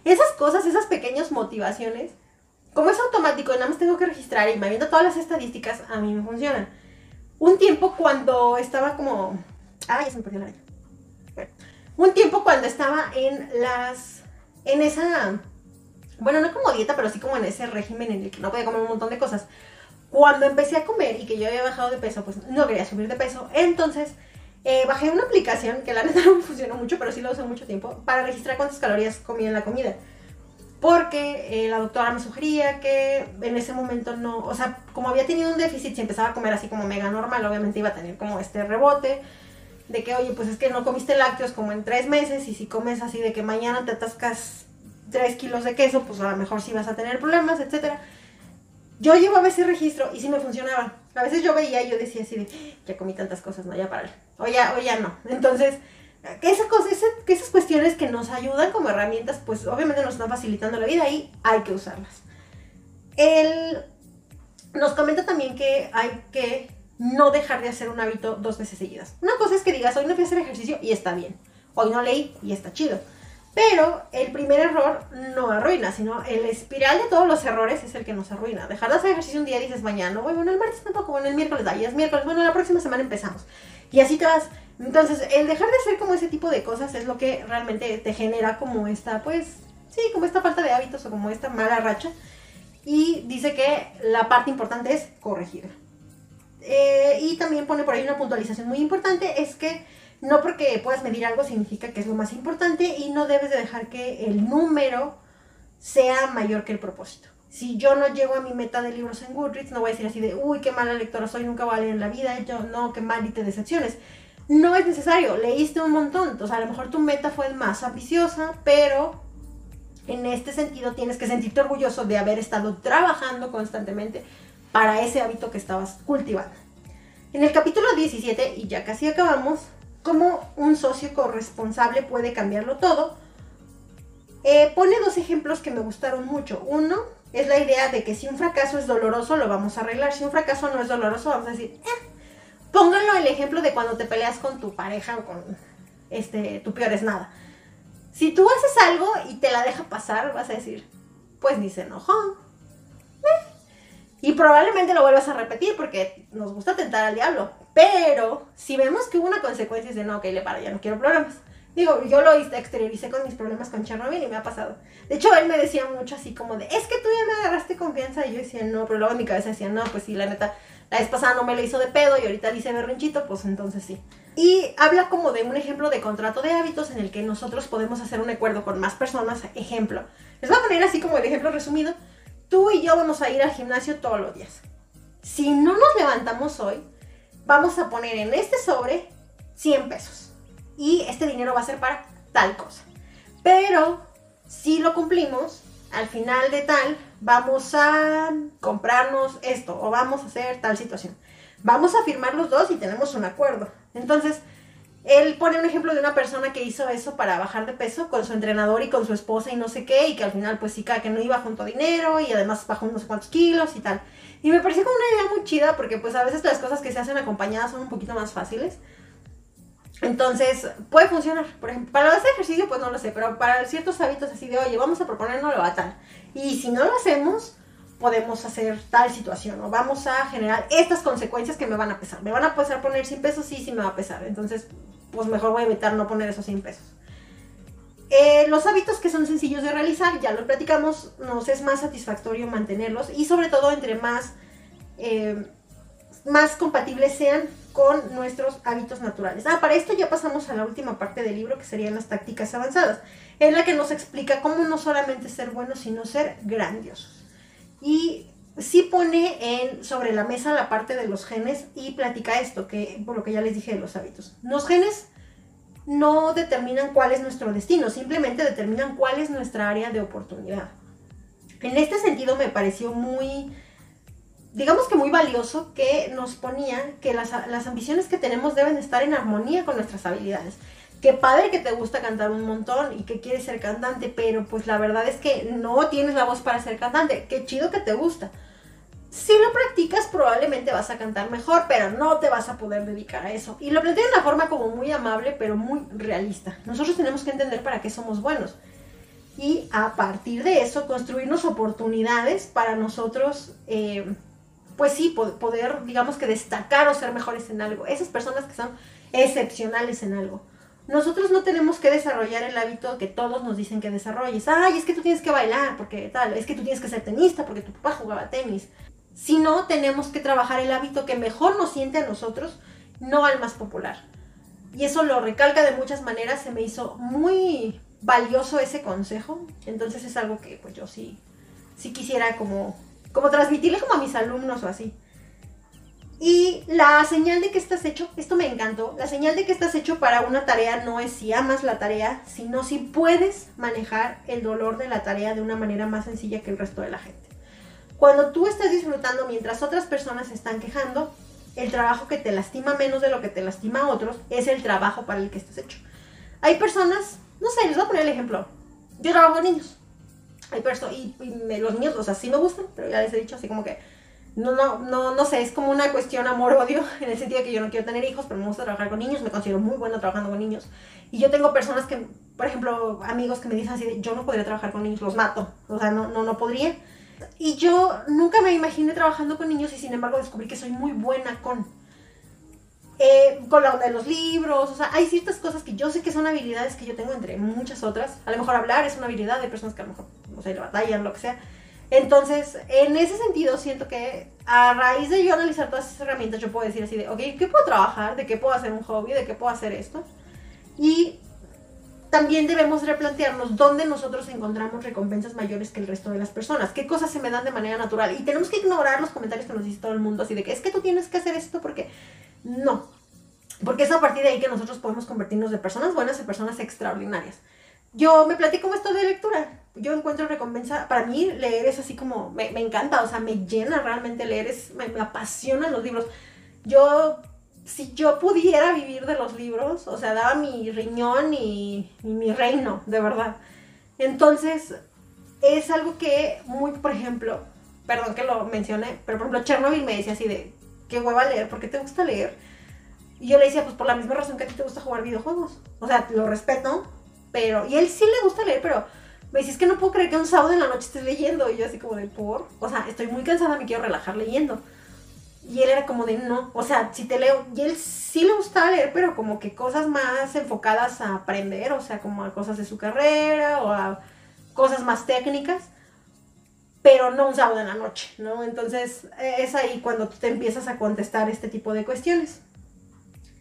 esas cosas, esas pequeñas motivaciones, como es automático y nada más tengo que registrar y me viendo todas las estadísticas, a mí me funcionan. Un tiempo cuando estaba como... Ah, ya se me perdió la araña. un tiempo cuando estaba en las... En esa... Bueno, no como dieta, pero sí como en ese régimen en el que no podía comer un montón de cosas. Cuando empecé a comer y que yo había bajado de peso, pues no quería subir de peso. Entonces eh, bajé una aplicación que la neta no funcionó mucho, pero sí lo usé mucho tiempo, para registrar cuántas calorías comía en la comida. Porque eh, la doctora me sugería que en ese momento no, o sea, como había tenido un déficit, si empezaba a comer así como mega normal, obviamente iba a tener como este rebote de que, oye, pues es que no comiste lácteos como en tres meses y si comes así de que mañana te atascas tres kilos de queso, pues a lo mejor sí vas a tener problemas, etcétera. Yo llevaba ese registro y sí me funcionaba. A veces yo veía y yo decía así de, ya comí tantas cosas, no, ya para O ya, o ya no. Entonces, esa cosa, esas cuestiones que nos ayudan como herramientas, pues obviamente nos están facilitando la vida y hay que usarlas. Él nos comenta también que hay que no dejar de hacer un hábito dos veces seguidas. Una cosa es que digas, hoy no fui a hacer ejercicio y está bien. Hoy no leí y está chido. Pero el primer error no arruina, sino el espiral de todos los errores es el que nos arruina. Dejar de hacer ejercicio un día y dices mañana, bueno, el martes tampoco, bueno, el miércoles, ya es miércoles, bueno, la próxima semana empezamos. Y así te vas. Entonces, el dejar de hacer como ese tipo de cosas es lo que realmente te genera como esta, pues, sí, como esta falta de hábitos o como esta mala racha. Y dice que la parte importante es corregir. Eh, y también pone por ahí una puntualización muy importante, es que No porque puedas medir algo significa que es lo más importante y no debes de dejar que el número sea mayor que el propósito. Si yo no llego a mi meta de libros en Goodreads, no voy a decir así de, uy, qué mala lectora soy, nunca voy a leer en la vida, yo no, qué mal y te decepciones. No es necesario, leíste un montón, o sea, a lo mejor tu meta fue más ambiciosa, pero en este sentido tienes que sentirte orgulloso de haber estado trabajando constantemente para ese hábito que estabas cultivando. En el capítulo 17, y ya casi acabamos, cómo un socio corresponsable puede cambiarlo todo, eh, pone dos ejemplos que me gustaron mucho. Uno es la idea de que si un fracaso es doloroso, lo vamos a arreglar. Si un fracaso no es doloroso, vamos a decir, eh, pónganlo el ejemplo de cuando te peleas con tu pareja o con este, tu peor es nada. Si tú haces algo y te la deja pasar, vas a decir, pues ni se enojó. Eh. Y probablemente lo vuelvas a repetir porque nos gusta tentar al diablo. Pero si vemos que hubo una consecuencia de no, ok, le para, ya no quiero problemas. Digo, yo lo exterioricé con mis problemas con Chernobyl y me ha pasado. De hecho, él me decía mucho así como de, es que tú ya me agarraste confianza. Y yo decía, no, pero luego en mi cabeza decía, no, pues sí, la neta, la vez pasada no me lo hizo de pedo y ahorita le hice berrinchito, pues entonces sí. Y habla como de un ejemplo de contrato de hábitos en el que nosotros podemos hacer un acuerdo con más personas. Ejemplo, les voy a poner así como el ejemplo resumido. Tú y yo vamos a ir al gimnasio todos los días. Si no nos levantamos hoy, vamos a poner en este sobre 100 pesos. Y este dinero va a ser para tal cosa. Pero si lo cumplimos, al final de tal, vamos a comprarnos esto o vamos a hacer tal situación. Vamos a firmar los dos y tenemos un acuerdo. Entonces, él pone un ejemplo de una persona que hizo eso para bajar de peso con su entrenador y con su esposa y no sé qué, y que al final pues sí, que no iba junto dinero y además bajó unos cuantos kilos y tal. Y me pareció como una idea muy chida porque pues a veces las cosas que se hacen acompañadas son un poquito más fáciles. Entonces, puede funcionar. Por ejemplo, para hacer ejercicio, pues no lo sé, pero para ciertos hábitos así de, oye, vamos a proponernos a tal. Y si no lo hacemos, podemos hacer tal situación o vamos a generar estas consecuencias que me van a pesar. Me van a pesar poner 100 pesos, sí, sí me va a pesar. Entonces, pues mejor voy a evitar no poner esos 100 pesos. Eh, los hábitos que son sencillos de realizar, ya lo platicamos, nos es más satisfactorio mantenerlos y sobre todo entre más, eh, más compatibles sean con nuestros hábitos naturales. Ah, para esto ya pasamos a la última parte del libro que serían las tácticas avanzadas, en la que nos explica cómo no solamente ser buenos, sino ser grandiosos. Y sí pone en, sobre la mesa la parte de los genes y platica esto, que por lo que ya les dije de los hábitos. Los genes no determinan cuál es nuestro destino, simplemente determinan cuál es nuestra área de oportunidad. En este sentido me pareció muy, digamos que muy valioso que nos ponía que las, ambiciones que tenemos deben estar en armonía con nuestras habilidades. Qué padre que te gusta cantar un montón y que quieres ser cantante, pero pues la verdad es que no tienes la voz para ser cantante. Qué chido que te gusta si lo practicas probablemente vas a cantar mejor, pero no te vas a poder dedicar a eso. Y lo plantea de una forma como muy amable, pero muy realista. Nosotros tenemos que entender para qué somos buenos. Y a partir de eso, construirnos oportunidades para nosotros, eh, pues sí, poder, digamos que destacar o ser mejores en algo. Esas personas que son excepcionales en algo. Nosotros no tenemos que desarrollar el hábito que todos nos dicen que desarrolles. Ay, es que tú tienes que bailar, porque tal, es que tú tienes que ser tenista, porque tu papá jugaba tenis si no, tenemos que trabajar el hábito que mejor nos siente a nosotros, no al más popular. Y eso lo recalca de muchas maneras, se me hizo muy valioso ese consejo. Entonces es algo que pues yo sí, sí quisiera como, como transmitirle como a mis alumnos o así. Y la señal de que estás hecho, esto me encantó, la señal de que estás hecho para una tarea no es si amas la tarea, sino si puedes manejar el dolor de la tarea de una manera más sencilla que el resto de la gente. Cuando tú estás disfrutando mientras otras personas están quejando, el trabajo que te lastima menos de lo que te lastima a otros es el trabajo para el que estás hecho. Hay personas, no sé, les voy a poner el ejemplo. Yo trabajo con niños. Hay personas, y, los niños, o sea, sí me gustan, pero ya les he dicho así como que, no, no, no, no sé, es como una cuestión amor-odio, en el sentido de que yo no quiero tener hijos, pero me gusta trabajar con niños, me considero muy buena trabajando con niños. Y yo tengo personas que, por ejemplo, amigos que me dicen así, yo no podría trabajar con niños, los mato, o sea, no, no, no podría. Y yo nunca me imaginé trabajando con niños y sin embargo descubrí que soy muy buena con. Eh, con la onda de los libros, o sea, hay ciertas cosas que yo sé que son habilidades que yo tengo entre muchas otras. A lo mejor hablar es una habilidad, de personas que a lo mejor, no sé, batallan, lo que sea. Entonces, en ese sentido, siento que a raíz de yo analizar todas esas herramientas, yo puedo decir así de, ok, ¿qué puedo trabajar? ¿De qué puedo hacer un hobby? ¿De qué puedo hacer esto? Y también debemos replantearnos dónde nosotros encontramos recompensas mayores que el resto de las personas, qué cosas se me dan de manera natural. Y tenemos que ignorar los comentarios que nos dice todo el mundo, así de que es que tú tienes que hacer esto porque no. Porque es a partir de ahí que nosotros podemos convertirnos de personas buenas en personas extraordinarias. Yo me platico esto de lectura. Yo encuentro recompensa. Para mí, leer es así como. Me, encanta, o sea, me llena realmente leer. Es, me, me apasionan los libros. Yo si yo pudiera vivir de los libros, o sea, daba mi riñón y, mi reino, de verdad. Entonces, es algo que muy, por ejemplo, perdón que lo mencioné, pero por ejemplo, Chernobyl me decía así de, qué hueva leer, ¿por qué te gusta leer? Y yo le decía, pues por la misma razón que a ti te gusta jugar videojuegos. O sea, lo respeto, pero, y él sí le gusta leer, pero me decía, que no puedo creer que un sábado en la noche estés leyendo. Y yo así como de, por, o sea, estoy muy cansada, me quiero relajar leyendo. Y él era como de no, o sea, si te leo, y él sí le gustaba leer, pero como que cosas más enfocadas a aprender, o sea, como a cosas de su carrera o a cosas más técnicas, pero no un sábado en la noche, ¿no? Entonces es ahí cuando tú te empiezas a contestar este tipo de cuestiones.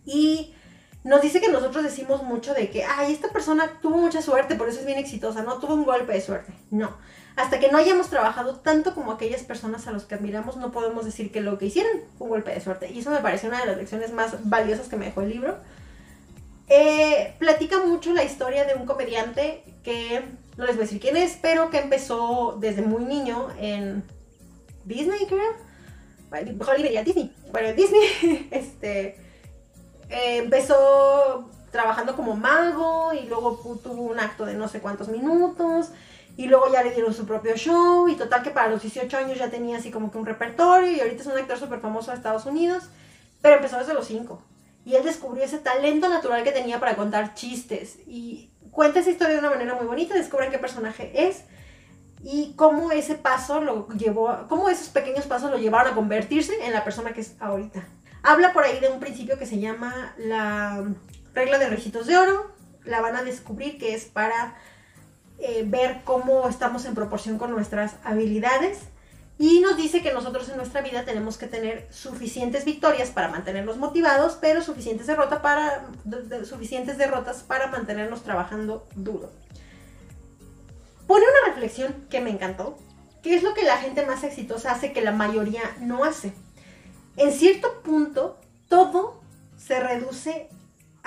Y nos dice que nosotros decimos mucho de que, ay, esta persona tuvo mucha suerte, por eso es bien exitosa, no tuvo un golpe de suerte. No, hasta que no hayamos trabajado tanto como aquellas personas a los que admiramos, no podemos decir que lo que hicieron fue un golpe de suerte. Y eso me parece una de las lecciones más valiosas que me dejó el libro. Eh, platica mucho la historia de un comediante que, no les voy a decir quién es, pero que empezó desde muy niño en Disney, creo. Hollywood y Disney. Bueno, Disney, este, eh, empezó trabajando como mago y luego tuvo un acto de no sé cuántos minutos y luego ya le dieron su propio show y total que para los 18 años ya tenía así como que un repertorio y ahorita es un actor súper famoso de Estados Unidos, pero empezó desde los 5. Y él descubrió ese talento natural que tenía para contar chistes y cuenta esa historia de una manera muy bonita, descubren qué personaje es y cómo ese paso lo llevó, cómo esos pequeños pasos lo llevaron a convertirse en la persona que es ahorita. Habla por ahí de un principio que se llama la regla de rejitos de oro, la van a descubrir que es para eh, ver cómo estamos en proporción con nuestras habilidades y nos dice que nosotros en nuestra vida tenemos que tener suficientes victorias para mantenernos motivados, pero suficientes, para, suficientes derrotas para mantenernos trabajando duro. Pone una reflexión que me encantó, que es lo que la gente más exitosa hace que la mayoría no hace. En cierto punto, todo se reduce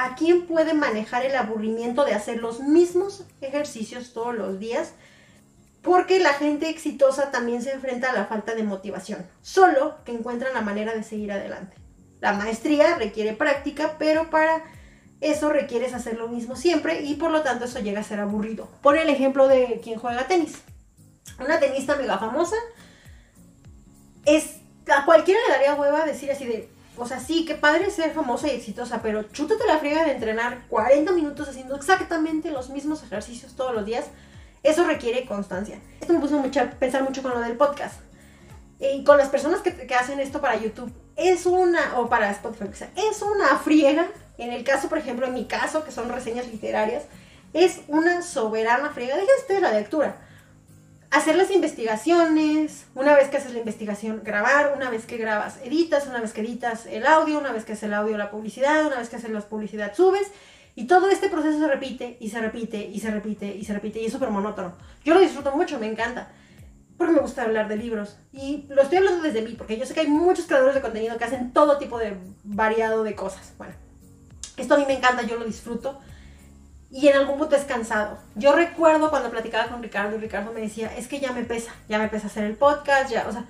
¿A quién puede manejar el aburrimiento de hacer los mismos ejercicios todos los días? Porque la gente exitosa también se enfrenta a la falta de motivación, solo que encuentran la manera de seguir adelante. La maestría requiere práctica, pero para eso requieres hacer lo mismo siempre y por lo tanto eso llega a ser aburrido. Por el ejemplo de quien juega tenis. Una tenista mega famosa es a cualquiera le daría hueva decir así de o sea, sí, qué padre ser famosa y exitosa, pero chútate la friega de entrenar 40 minutos haciendo exactamente los mismos ejercicios todos los días. Eso requiere constancia. Esto me puso mucho, a pensar mucho con lo del podcast. Y con las personas que, hacen esto para YouTube, es una, o para Spotify, es una friega. En el caso, por ejemplo, en mi caso, que son reseñas literarias, es una soberana friega. Déjense de la lectura hacer las investigaciones, una vez que haces la investigación, grabar, una vez que grabas, editas, una vez que editas el audio, una vez que haces el audio, la publicidad, una vez que haces la publicidad, subes. Y todo este proceso se repite y se repite y se repite y se repite y es súper monótono. Yo lo disfruto mucho, me encanta. Porque me gusta hablar de libros. Y lo estoy hablando desde mí, porque yo sé que hay muchos creadores de contenido que hacen todo tipo de variado de cosas. Bueno, esto a mí me encanta, yo lo disfruto y en algún punto es cansado. Yo recuerdo cuando platicaba con Ricardo y Ricardo me decía, es que ya me pesa, ya me pesa hacer el podcast, ya, o sea,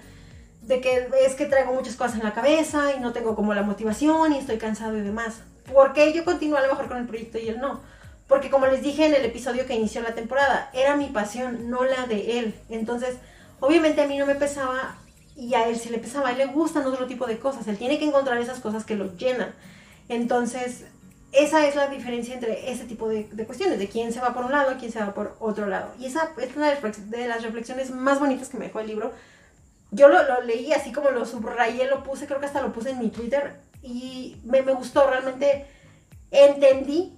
de que es que traigo muchas cosas en la cabeza y no tengo como la motivación y estoy cansado y demás. ¿Por qué yo continúo a lo mejor con el proyecto y él no? Porque como les dije en el episodio que inició la temporada, era mi pasión, no la de él. Entonces, obviamente a mí no me pesaba y a él sí le pesaba, a él le gustan otro tipo de cosas, él tiene que encontrar esas cosas que lo llenan. Entonces, esa es la diferencia entre ese tipo de, cuestiones, de quién se va por un lado quién se va por otro lado. Y esa es una de las reflexiones más bonitas que me dejó el libro. Yo lo, leí así como lo subrayé, lo puse, creo que hasta lo puse en mi Twitter y me, me gustó, realmente entendí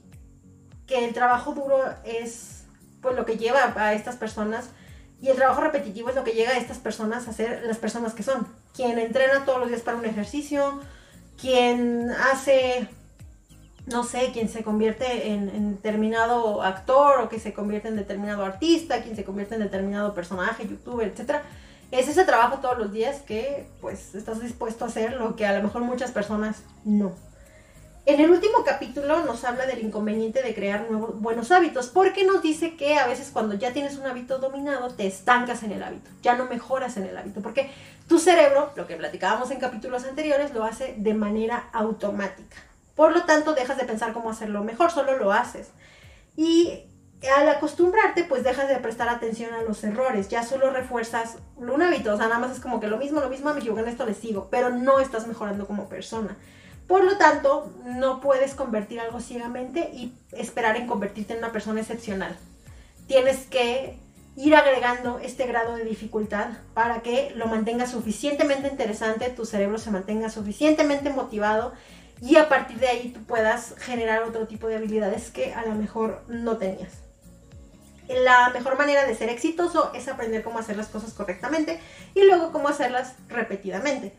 que el trabajo duro es pues lo que lleva a estas personas Y el trabajo repetitivo es lo que llega a estas personas a ser las personas que son. Quien entrena todos los días para un ejercicio, quien hace, no sé, quien se convierte en, determinado actor o que se convierte en determinado artista, quien se convierte en determinado personaje, youtuber, etc. Es ese trabajo todos los días que pues estás dispuesto a hacer lo que a lo mejor muchas personas no. En el último capítulo nos habla del inconveniente de crear nuevos buenos hábitos, porque nos dice que a veces cuando ya tienes un hábito dominado te estancas en el hábito, ya no mejoras en el hábito, porque tu cerebro, lo que platicábamos en capítulos anteriores, lo hace de manera automática. Por lo tanto, dejas de pensar cómo hacerlo mejor, solo lo haces. Y al acostumbrarte, pues dejas de prestar atención a los errores, ya solo refuerzas un hábito, o sea, nada más es como que lo mismo, lo mismo, me equivoqué en esto, le sigo, pero no estás mejorando como persona. Por lo tanto, no puedes convertir algo ciegamente y esperar en convertirte en una persona excepcional. Tienes que ir agregando este grado de dificultad para que lo mantengas suficientemente interesante, tu cerebro se mantenga suficientemente motivado y a partir de ahí tú puedas generar otro tipo de habilidades que a lo mejor no tenías. La mejor manera de ser exitoso es aprender cómo hacer las cosas correctamente y luego cómo hacerlas repetidamente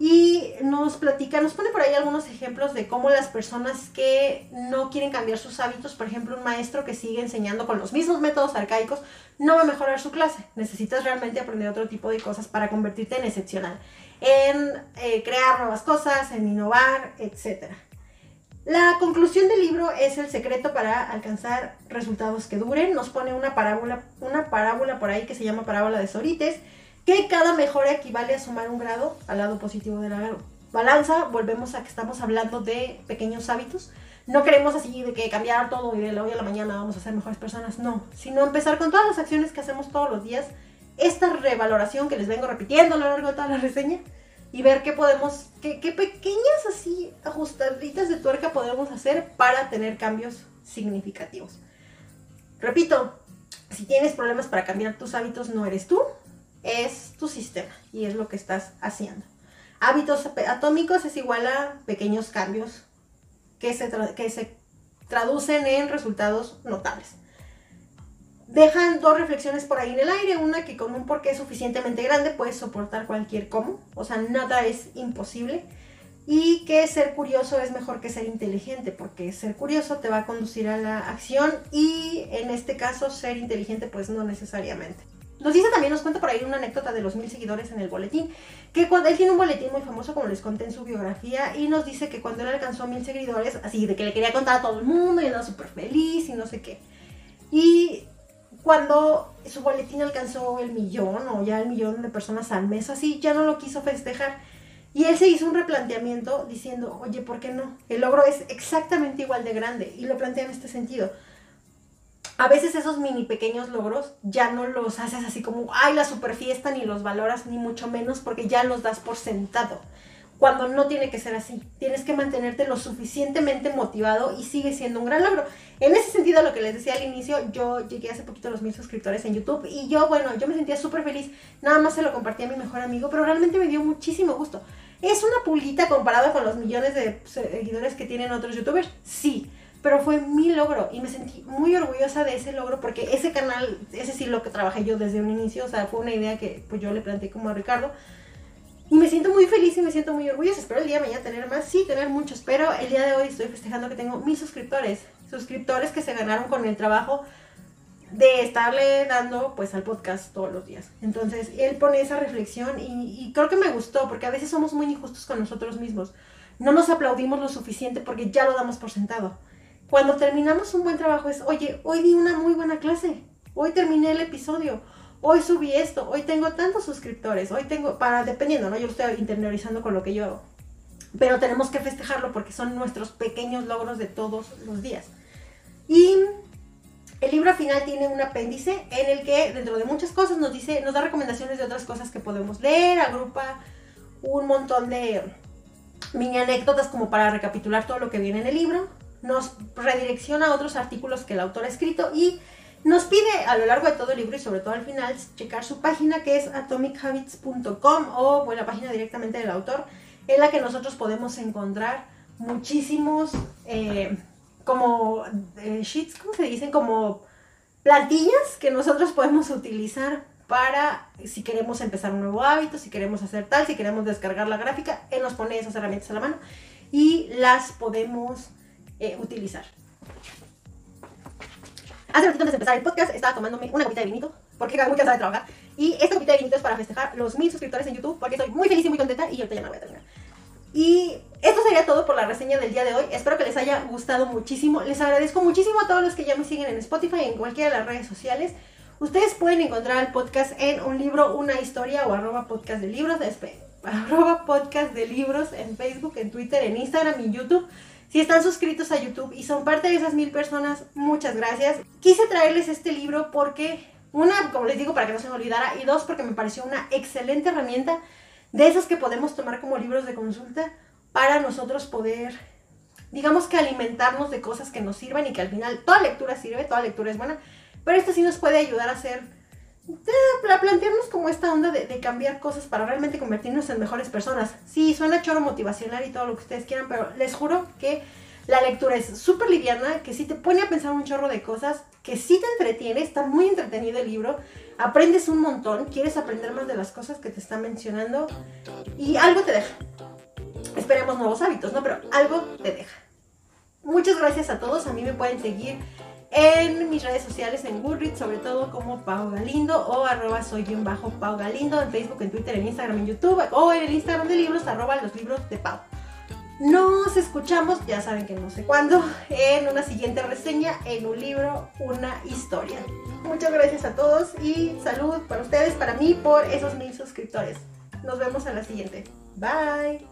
y nos platica, nos pone por ahí algunos ejemplos de cómo las personas que no quieren cambiar sus hábitos, por ejemplo, un maestro que sigue enseñando con los mismos métodos arcaicos, no va a mejorar su clase. Necesitas realmente aprender otro tipo de cosas para convertirte en excepcional, en eh, crear nuevas cosas, en innovar, etc. La conclusión del libro es el secreto para alcanzar resultados que duren. Nos pone una parábola, una parábola por ahí que se llama parábola de Sorites que cada mejora equivale a sumar un grado al lado positivo de la balanza. Volvemos a que estamos hablando de pequeños hábitos. No queremos así de que cambiar todo y de la hoy a la mañana vamos a ser mejores personas, no, sino empezar con todas las acciones que hacemos todos los días, esta revaloración que les vengo repitiendo a lo largo de toda la reseña y ver qué podemos, qué, qué pequeñas así ajustaditas de tuerca podemos hacer para tener cambios significativos. Repito, si tienes problemas para cambiar tus hábitos, no eres tú, es tu sistema y es lo que estás haciendo. Hábitos atómicos es igual a pequeños cambios que se, que se traducen en resultados notables. Dejan dos reflexiones por ahí en el aire, una que con un porqué suficientemente grande puedes soportar cualquier cómo, o sea, nada es imposible, y que ser curioso es mejor que ser inteligente, porque ser curioso te va a conducir a la acción y en este caso ser inteligente pues no necesariamente. Nos dice también, nos cuenta por ahí una anécdota de los mil seguidores en el boletín, que cuando él tiene un boletín muy famoso, como les conté en su biografía, y nos dice que cuando él alcanzó mil seguidores, así de que le quería contar a todo el mundo y era súper feliz y no sé qué. Y cuando su boletín alcanzó el millón o ya el millón de personas al mes, así, ya no lo quiso festejar. Y él se hizo un replanteamiento diciendo, oye, ¿por qué no? El logro es exactamente igual de grande. Y lo plantea en este sentido a veces esos mini pequeños logros ya no los haces así como, ay, la super fiesta, ni los valoras, ni mucho menos, porque ya los das por sentado. Cuando no tiene que ser así. Tienes que mantenerte lo suficientemente motivado y sigue siendo un gran logro. En ese sentido, lo que les decía al inicio, yo llegué hace poquito a los mil suscriptores en YouTube y yo, bueno, yo me sentía súper feliz. Nada más se lo compartí a mi mejor amigo, pero realmente me dio muchísimo gusto. ¿Es una pulguita comparado con los millones de seguidores que tienen otros youtubers? Sí pero fue mi logro y me sentí muy orgullosa de ese logro porque ese canal, ese sí lo que trabajé yo desde un inicio, o sea, fue una idea que pues yo le planteé como a Ricardo y me siento muy feliz y me siento muy orgullosa. Espero el día de mañana tener más, sí, tener muchos, pero el día de hoy estoy festejando que tengo mil suscriptores, suscriptores que se ganaron con el trabajo de estarle dando pues al podcast todos los días. Entonces, él pone esa reflexión y, creo que me gustó porque a veces somos muy injustos con nosotros mismos. No nos aplaudimos lo suficiente porque ya lo damos por sentado cuando terminamos un buen trabajo es, oye, hoy di una muy buena clase, hoy terminé el episodio, hoy subí esto, hoy tengo tantos suscriptores, hoy tengo, para, dependiendo, ¿no? Yo estoy interiorizando con lo que yo hago. Pero tenemos que festejarlo porque son nuestros pequeños logros de todos los días. Y el libro final tiene un apéndice en el que, dentro de muchas cosas, nos dice, nos da recomendaciones de otras cosas que podemos leer, agrupa un montón de mini anécdotas como para recapitular todo lo que viene en el libro nos redirecciona a otros artículos que el autor ha escrito y nos pide a lo largo de todo el libro y sobre todo al final checar su página que es atomichabits.com o la página directamente del autor en la que nosotros podemos encontrar muchísimos eh, como eh, sheets, ¿cómo se dicen? Como plantillas que nosotros podemos utilizar para si queremos empezar un nuevo hábito, si queremos hacer tal, si queremos descargar la gráfica, Él nos pone esas herramientas a la mano y las podemos eh, utilizar. Hace ratito antes de empezar el podcast estaba tomándome una copita de vinito porque muy cansada de trabajar y esta copita de vinito es para festejar los mil suscriptores en YouTube porque estoy muy feliz y muy contenta y ahorita ya me voy a terminar. Y esto sería todo por la reseña del día de hoy. Espero que les haya gustado muchísimo. Les agradezco muchísimo a todos los que ya me siguen en Spotify y en cualquiera de las redes sociales. Ustedes pueden encontrar el podcast en un libro, una historia o arroba podcast de libros, arroba podcast de libros en Facebook, en Twitter, en Instagram y YouTube. Si están suscritos a YouTube y son parte de esas mil personas, muchas gracias. Quise traerles este libro porque, una, como les digo, para que no se me olvidara, y dos, porque me pareció una excelente herramienta de esas que podemos tomar como libros de consulta para nosotros poder, digamos que alimentarnos de cosas que nos sirvan y que al final toda lectura sirve, toda lectura es buena, pero esto sí nos puede ayudar a hacer, eh, a plantearnos como esta onda de, cambiar cosas para realmente convertirnos en mejores personas. Sí, suena choro motivacional y todo lo que ustedes quieran, pero les juro que la lectura es súper liviana, que sí te pone a pensar un chorro de cosas, que sí te entretiene, está muy entretenido el libro, aprendes un montón, quieres aprender más de las cosas que te están mencionando y algo te deja. Esperemos nuevos hábitos, ¿no? Pero algo te deja. Muchas gracias a todos, a mí me pueden seguir en mis redes sociales, en Goodreads, sobre todo como Pau Galindo o arroba soy bien bajo Pau Galindo, en Facebook, en Twitter, en Instagram, en YouTube o en el Instagram de libros, arroba los libros de Pau. Nos escuchamos, ya saben que no sé cuándo, en una siguiente reseña, en un libro, una historia. Muchas gracias a todos y salud para ustedes, para mí, por esos mil suscriptores. Nos vemos en la siguiente. Bye.